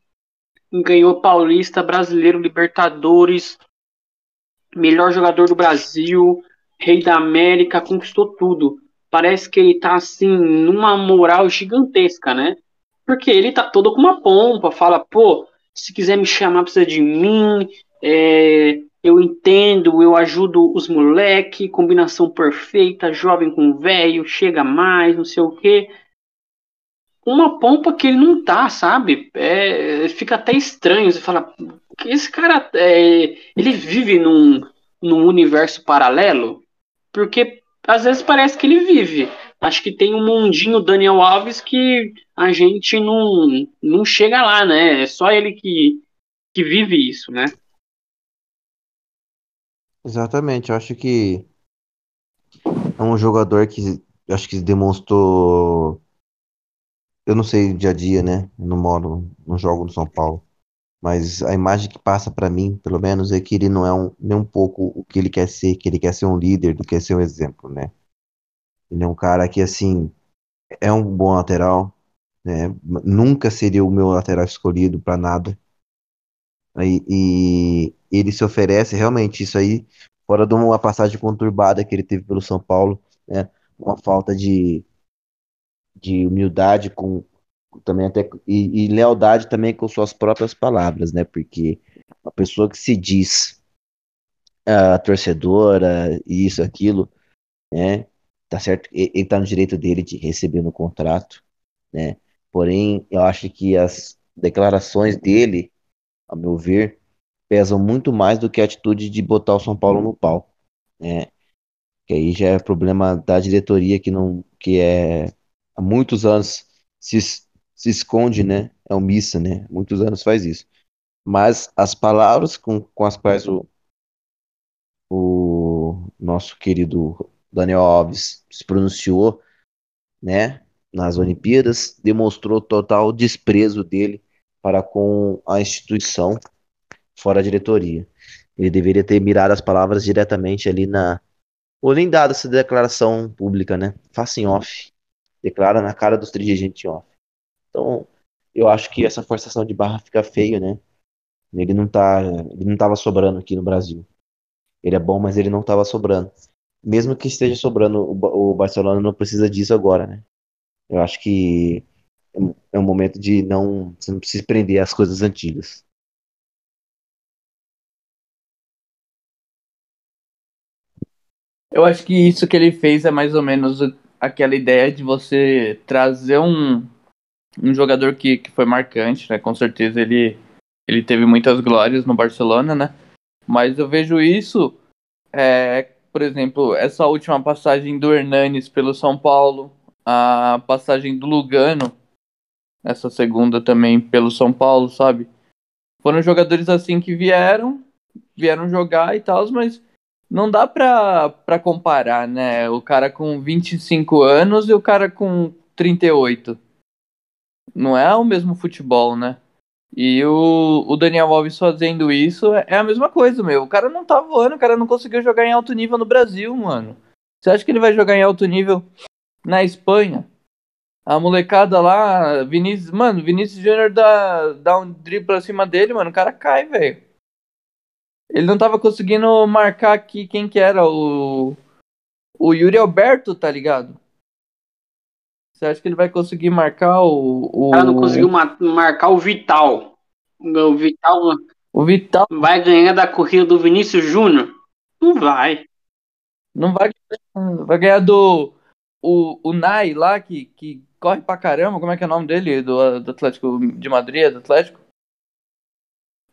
S1: ganhou Paulista, Brasileiro, Libertadores, melhor jogador do Brasil, Rei da América, conquistou tudo. Parece que ele tá assim numa moral gigantesca, né? Porque ele tá todo com uma pompa, fala, pô, se quiser me chamar, precisa de mim, é, eu entendo, eu ajudo os moleque, combinação perfeita, jovem com velho, chega mais, não sei o quê. Uma pompa que ele não tá, sabe? É, fica até estranho, você fala, esse cara, é, ele vive num, num universo paralelo? Porque às vezes parece que ele vive. Acho que tem um mundinho Daniel Alves que a gente não, não chega lá, né? É só ele que, que vive isso, né?
S2: Exatamente, eu acho que é um jogador que acho que demonstrou. Eu não sei dia a dia, né? Eu não moro, não jogo no São Paulo. Mas a imagem que passa pra mim, pelo menos, é que ele não é um, nem um pouco o que ele quer ser, que ele quer ser um líder, que quer ser um exemplo, né? Ele é um cara que, assim, é um bom lateral, né? Nunca seria o meu lateral escolhido pra nada. E, e ele se oferece realmente isso aí, fora de uma passagem conturbada que ele teve pelo São Paulo, né? Uma falta de, de humildade com também até e, e lealdade também com suas próprias palavras, né? Porque a pessoa que se diz a torcedora, isso, aquilo, né? Tá certo, ele, ele tá no direito dele de receber no contrato, né? Porém, eu acho que as declarações dele, a meu ver, pesam muito mais do que a atitude de botar o São Paulo no pau, né? Que aí já é problema da diretoria que não, que é há muitos anos se, se esconde, né? É omissa, né? Muitos anos faz isso. Mas as palavras com, com as quais o, o nosso querido Daniel Alves se pronunciou, né? Nas Olimpíadas, demonstrou total desprezo dele para com a instituição fora a diretoria. Ele deveria ter mirado as palavras diretamente ali na. Ou nem dado essa declaração pública, né? Faça em off. Declara na cara dos dirigentes em off. Então, eu acho que essa forçação de barra fica feio, né? Ele não tá. Ele não tava sobrando aqui no Brasil. Ele é bom, mas ele não tava sobrando. Mesmo que esteja sobrando, o Ba- o Barcelona não precisa disso agora, né? Eu acho que é um- é momento de não. Você não precisa prender às coisas antigas.
S3: Eu acho que isso que ele fez é mais ou menos aquela ideia de você trazer um, um jogador que, que foi marcante, né? Com certeza ele, ele teve muitas glórias no Barcelona, né? Mas eu vejo isso, é, por exemplo, essa última passagem do Hernanes pelo São Paulo, a passagem do Lugano, essa segunda também pelo São Paulo, sabe? Foram jogadores assim que vieram, vieram jogar e tal, mas não dá pra, pra comparar, né? O cara com 25 anos e o cara com 38. Não é o mesmo futebol, né? E o, o Daniel Alves fazendo isso é é a mesma coisa, meu. O cara não tá voando, o cara não conseguiu jogar em alto nível no Brasil, mano. Você acha que ele vai jogar em alto nível na Espanha? A molecada lá, Vinícius, mano, Vinícius Júnior dá, dá um drible pra cima dele, mano, o cara cai, velho. Ele não tava conseguindo marcar aqui quem que era o. O Yuri Alberto, tá ligado? Você acha que ele vai conseguir marcar o. O
S1: não conseguiu ma- marcar o Vital. O Vital
S3: O Vital
S1: vai ganhar da corrida do Vinícius Júnior? Não vai.
S3: não vai, vai ganhar do. O, o Nai lá, que, que corre pra caramba. Como é que é o nome dele? Do, do Atlético de Madrid, do Atlético?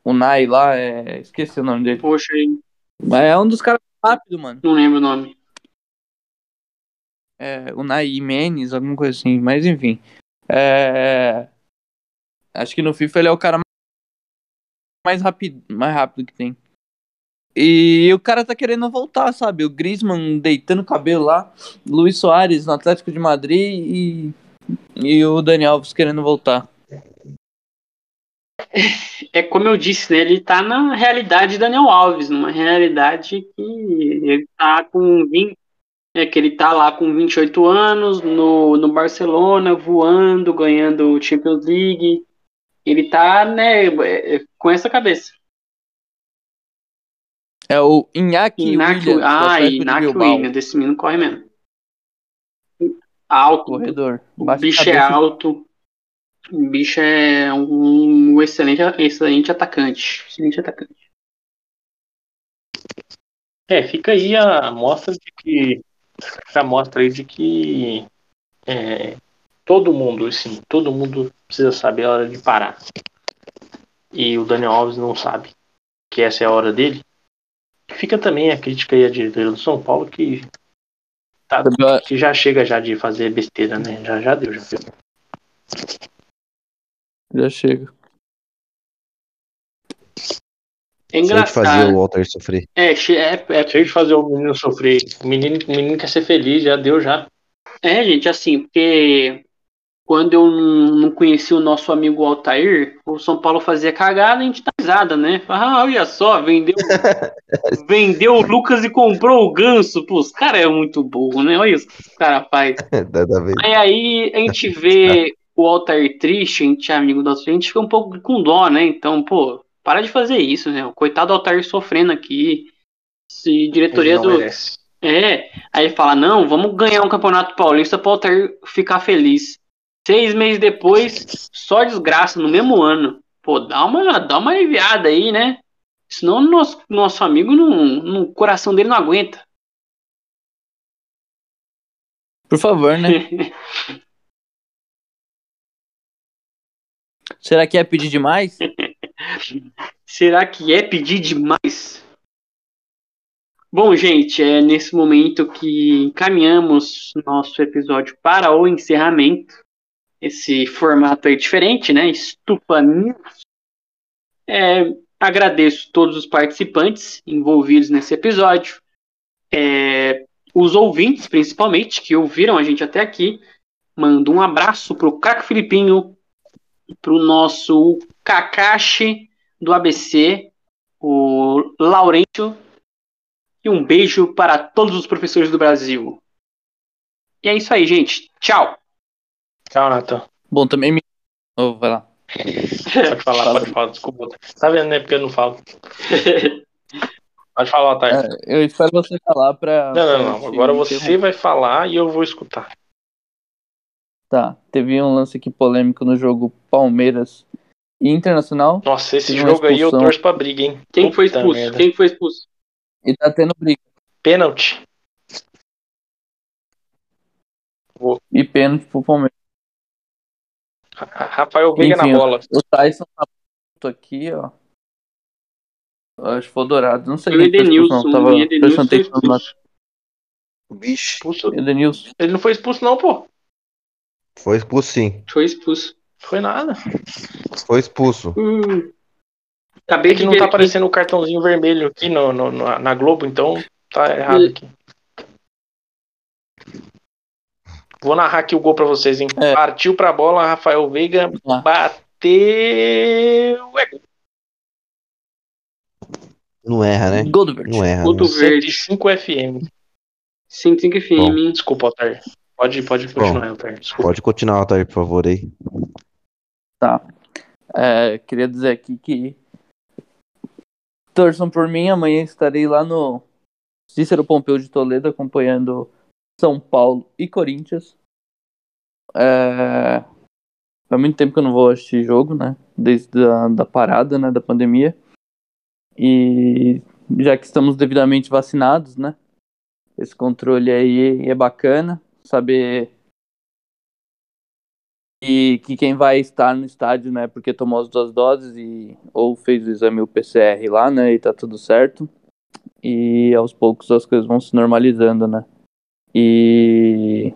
S3: O Nai lá, é... esqueci o nome dele.
S1: Poxa, aí,
S3: Mas é um dos caras rápido, mano.
S1: não lembro o nome.
S3: É, o Nai Menes, alguma coisa assim. Mas enfim. É... Acho que no FIFA ele é o cara mais rápido, mais rápido que tem. E o cara tá querendo voltar, sabe? O Griezmann deitando o cabelo lá, Luiz Soares no Atlético de Madrid e, e o Dani Alves querendo voltar.
S1: É como eu disse, né? Ele tá na realidade Daniel Alves, numa realidade que ele tá com 20, é que ele tá lá com 28 anos no, no Barcelona, voando, ganhando Champions League. Ele tá, né, é, com essa cabeça.
S3: É o Iñaki,
S1: Iñaki,
S3: Williams,
S1: ah, Iñaki. Williams, desse menino corre mesmo. Alto,
S3: Corredor.
S1: o bicho é alto. O bicho é um excelente, excelente atacante. Excelente atacante.
S4: É, fica aí a amostra de que. A amostra aí de que é, todo mundo, assim, todo mundo precisa saber a hora de parar. E o Daniel Alves não sabe que essa é a hora dele. Fica também a crítica aí à diretoria do São Paulo que, tá, que já chega já de fazer besteira, né? Já, já deu, já deu.
S3: Já chega.
S1: É
S2: Cheio de fazer
S1: engraçado.
S2: o Walter sofrer.
S1: É, é, é,
S4: Cheio de fazer o menino sofrer. O menino, o menino quer ser feliz, já deu já.
S1: é, gente, assim, porque quando eu não conheci o nosso amigo Altair, o São Paulo fazia cagada e a gente tá risada, né? Ah, olha só, vendeu, (laughs) vendeu o Lucas e comprou o Ganso. Pô, os caras é muito burro, né? Olha isso que os caras fazem. (laughs) Aí, aí a gente vê (laughs) o Altair triste, a gente é amigo Altair, a gente fica um pouco com dó, né? Então, pô, para de fazer isso, né? O coitado do Altair sofrendo aqui. Se diretoria do.
S4: merece.
S1: É, aí fala, não, vamos ganhar um campeonato paulista para o Altair ficar feliz. Seis meses depois, só desgraça no mesmo ano. Pô, dá uma, dá uma aliviada aí, né? Senão o nosso, nosso amigo, não, não- o coração dele não aguenta.
S3: Por favor, né? (laughs) Será que é pedir demais? (laughs)
S1: Será que é pedir demais? Bom, gente, é nesse momento que encaminhamos nosso episódio para o encerramento. Esse formato aí diferente, né? Estufa. É, agradeço todos os participantes envolvidos nesse episódio. É, os ouvintes, principalmente, que ouviram a gente até aqui. Mando um abraço pro Caco Filipinho, pro nosso Kakashi do ABC, o Laurentio, e um beijo para todos os professores do Brasil. E é isso aí, gente. Tchau.
S4: Tchau, Natan.
S3: Bom, também me. Oh, vai lá.
S4: Pode falar, pode falar, desculpa. Tá vendo, né? Porque eu não falo. Pode falar, Thay.
S3: É, eu espero você falar pra.
S4: Não, não, não. Agora
S3: interromper.
S4: você vai falar e eu vou escutar.
S3: Tá, teve um lance aqui polêmico no jogo Palmeiras e Internacional.
S4: Nossa, esse jogo aí eu torço pra briga, hein?
S1: Quem foi
S4: Puta
S1: expulso?
S4: merda.
S1: Quem foi expulso?
S3: E tá tendo briga.
S4: Pênalti.
S3: E pênalti pro Palmeiras.
S4: Ra- Rafael Veiga
S3: Enfim,
S4: na bola.
S3: O Tyson tá puto aqui, ó. Eu Acho que foi o Dourado. Não sei
S1: Foi o
S3: foi
S1: Edenilson.
S3: não. Tava
S1: O Edenilson foi expulso.
S2: Vixe,
S4: Expulso.
S3: Edenilson.
S4: Ele não foi expulso, não, pô.
S2: foi expulso sim.
S1: Foi expulso.
S4: Foi nada.
S2: Foi expulso.
S1: Hum. Acabei
S4: É que
S1: de
S4: não tá aparecendo o cartãozinho vermelho aqui no, no- na na Globo, então tá errado
S1: Hum.
S4: aqui. Vou narrar aqui o gol pra vocês, hein?
S3: É.
S4: Partiu pra bola, Rafael Veiga
S3: Ah.
S4: bateu. É gol.
S2: Não erra, né?
S3: Gol do Verde.
S2: Não erra.
S1: Outro
S2: não.
S1: verde.
S4: 105 FM.
S1: 105 FM.
S4: Desculpa, Altair. Pode, pode continuar, Altair. Desculpa.
S2: Pode continuar, Altair, por favor, aí.
S3: Tá. É, queria dizer aqui que torçam por mim. Amanhã estarei lá no Cícero Pompeu de Toledo acompanhando São Paulo e Corinthians. É, Faz muito tempo que eu não vou assistir jogo, né? Desde a da parada, né? Da pandemia. E já que estamos devidamente vacinados, né? Esse controle aí é bacana. Saber e que quem vai estar no estádio, né, porque tomou as duas doses e ou fez o exame o PCR lá, né, e tá tudo certo. E aos poucos as coisas vão se normalizando, né? E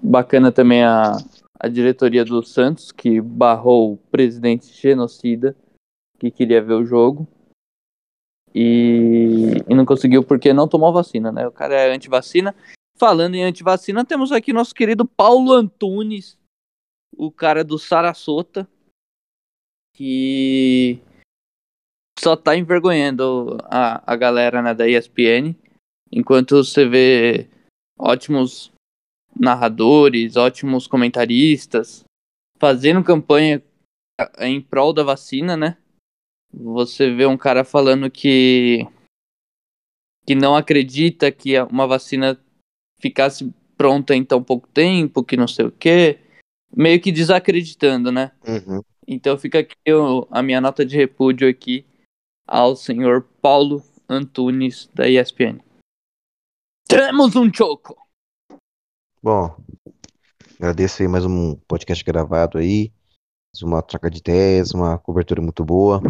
S3: bacana também a, a diretoria do Santos que barrou o presidente genocida que queria ver o jogo. E, e não conseguiu porque não tomou vacina, né? O cara é antivacina. Falando em antivacina, temos aqui nosso querido Paulo Antunes, o cara do Sarasota, que só tá envergonhando a, a galera né, da ESPN, enquanto você vê ótimos narradores, ótimos comentaristas fazendo campanha em prol da vacina, né? Você vê um cara falando que que não acredita que uma vacina ficasse pronta em tão pouco tempo, que não sei o quê, meio que desacreditando, né?
S2: Uhum.
S3: Então fica aqui a minha nota de repúdio aqui ao senhor Paulo Antunes da ESPN. Temos um choco.
S2: Bom, agradeço aí mais um podcast gravado aí, mais uma troca de ideias, uma cobertura muito boa,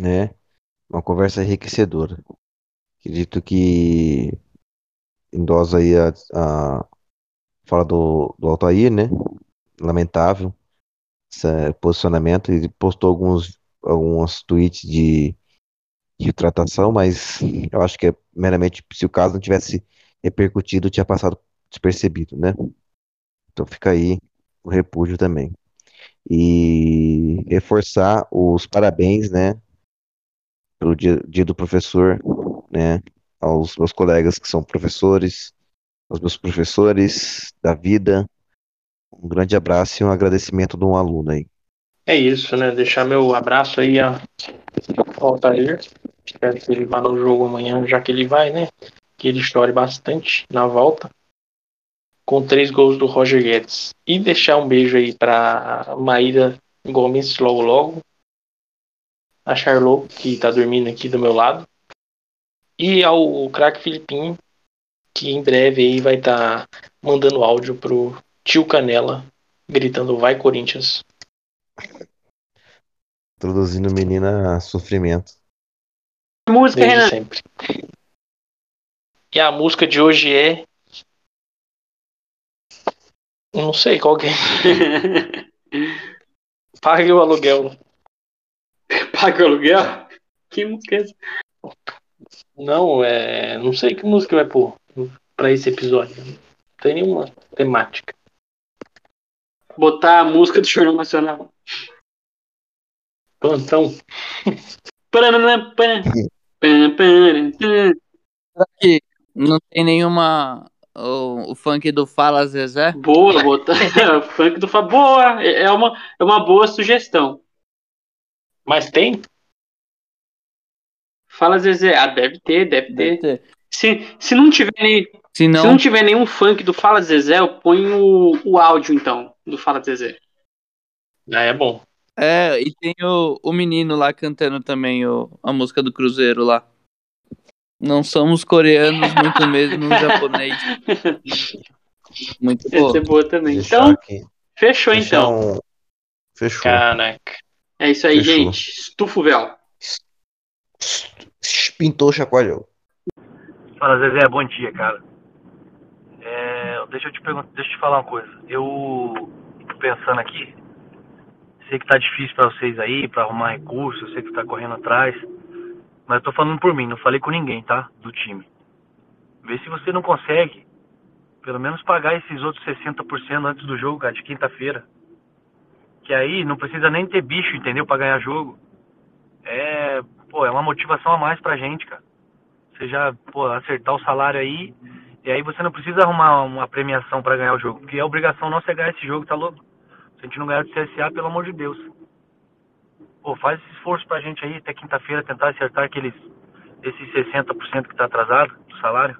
S2: né? Uma conversa enriquecedora. Acredito que endosa aí a, a fala do, do Altair, né? Lamentável esse posicionamento. Ele postou alguns, alguns tweets de de tratação, mas eu acho que é meramente se o caso não tivesse repercutido, tinha passado despercebido, né? Então fica aí o repúdio também. E reforçar os parabéns, né, pelo dia, dia do professor, né, aos meus colegas que são professores, aos meus professores da vida. Um grande abraço e um agradecimento de um aluno aí.
S4: É isso, né? Deixar meu abraço aí a Altair. Espero que ele vá no jogo amanhã, já que ele vai, né? Que ele chore bastante na volta. Com três gols do Roger Guedes. E deixar um beijo aí pra Maíra Gomes logo logo. A Charlot, que tá dormindo aqui do meu lado. E ao craque Filipinho, que em breve aí vai estar tá mandando áudio pro tio Canela, gritando Vai Corinthians.
S2: Introduzindo menina a sofrimento.
S1: Música,
S4: Desde
S1: Renan.
S4: sempre. E a música de hoje é. Não sei qual que é. (laughs) Pague o aluguel.
S1: Paga o aluguel? Que música é essa?
S4: Não, é. Não sei que música vai pôr pra esse episódio. Não tem nenhuma temática.
S1: Botar a música do Jornal Nacional.
S4: Plantão.
S3: Não tem nenhuma. O, o funk do Fala Zezé?
S1: Boa, botar (laughs) funk do Fábio. Boa, é é uma, é uma boa sugestão.
S4: Mas tem?
S1: Fala, Zezé. Ah, deve ter, deve ter.
S3: Deve ter.
S1: Se, se, não tiver, nem-
S3: Se
S1: se não
S3: não,
S1: tiver nenhum funk do Fala Zezé, eu ponho o, o áudio, então, do Fala Zezé.
S4: Ah, é bom.
S3: é, e tem o, o menino lá cantando também o, a música do Cruzeiro lá. Não somos coreanos, (laughs) muito mesmo japonês. Muito bom.
S1: Essa é boa também.
S2: Deixar
S1: Então,
S2: aqui.
S1: fechou
S2: Deixar
S1: então.
S2: um- Fechou.
S4: Caraca.
S1: É isso aí,
S2: Fechou.
S1: gente. Estufa o véu.
S2: Pintou, chacoalhou.
S5: Fala, Zezé, bom dia, cara. É, deixa eu te perguntar, deixa eu te falar uma coisa. Eu tô pensando aqui, sei que tá difícil pra vocês aí, pra arrumar recursos, eu sei que tá correndo atrás, mas eu tô falando por mim, não falei com ninguém, tá? Do time. Vê se você não consegue, pelo menos pagar esses outros 60% antes do jogo, cara, de quinta-feira. Que aí não precisa nem ter bicho, entendeu? Pra ganhar jogo. É, pô, é uma motivação a mais pra gente, cara você já pô, acertar o salário aí, e aí você não precisa arrumar uma premiação pra ganhar o jogo, porque a obrigação nossa é ganhar esse jogo, tá louco? Se a gente não ganhar do CSA, pelo amor de Deus. Pô, faz esse esforço pra gente aí, até quinta-feira, tentar acertar aqueles, esses 60% que tá atrasado do salário.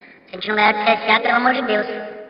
S6: Se a gente não ganhar do CSA, pelo amor de Deus.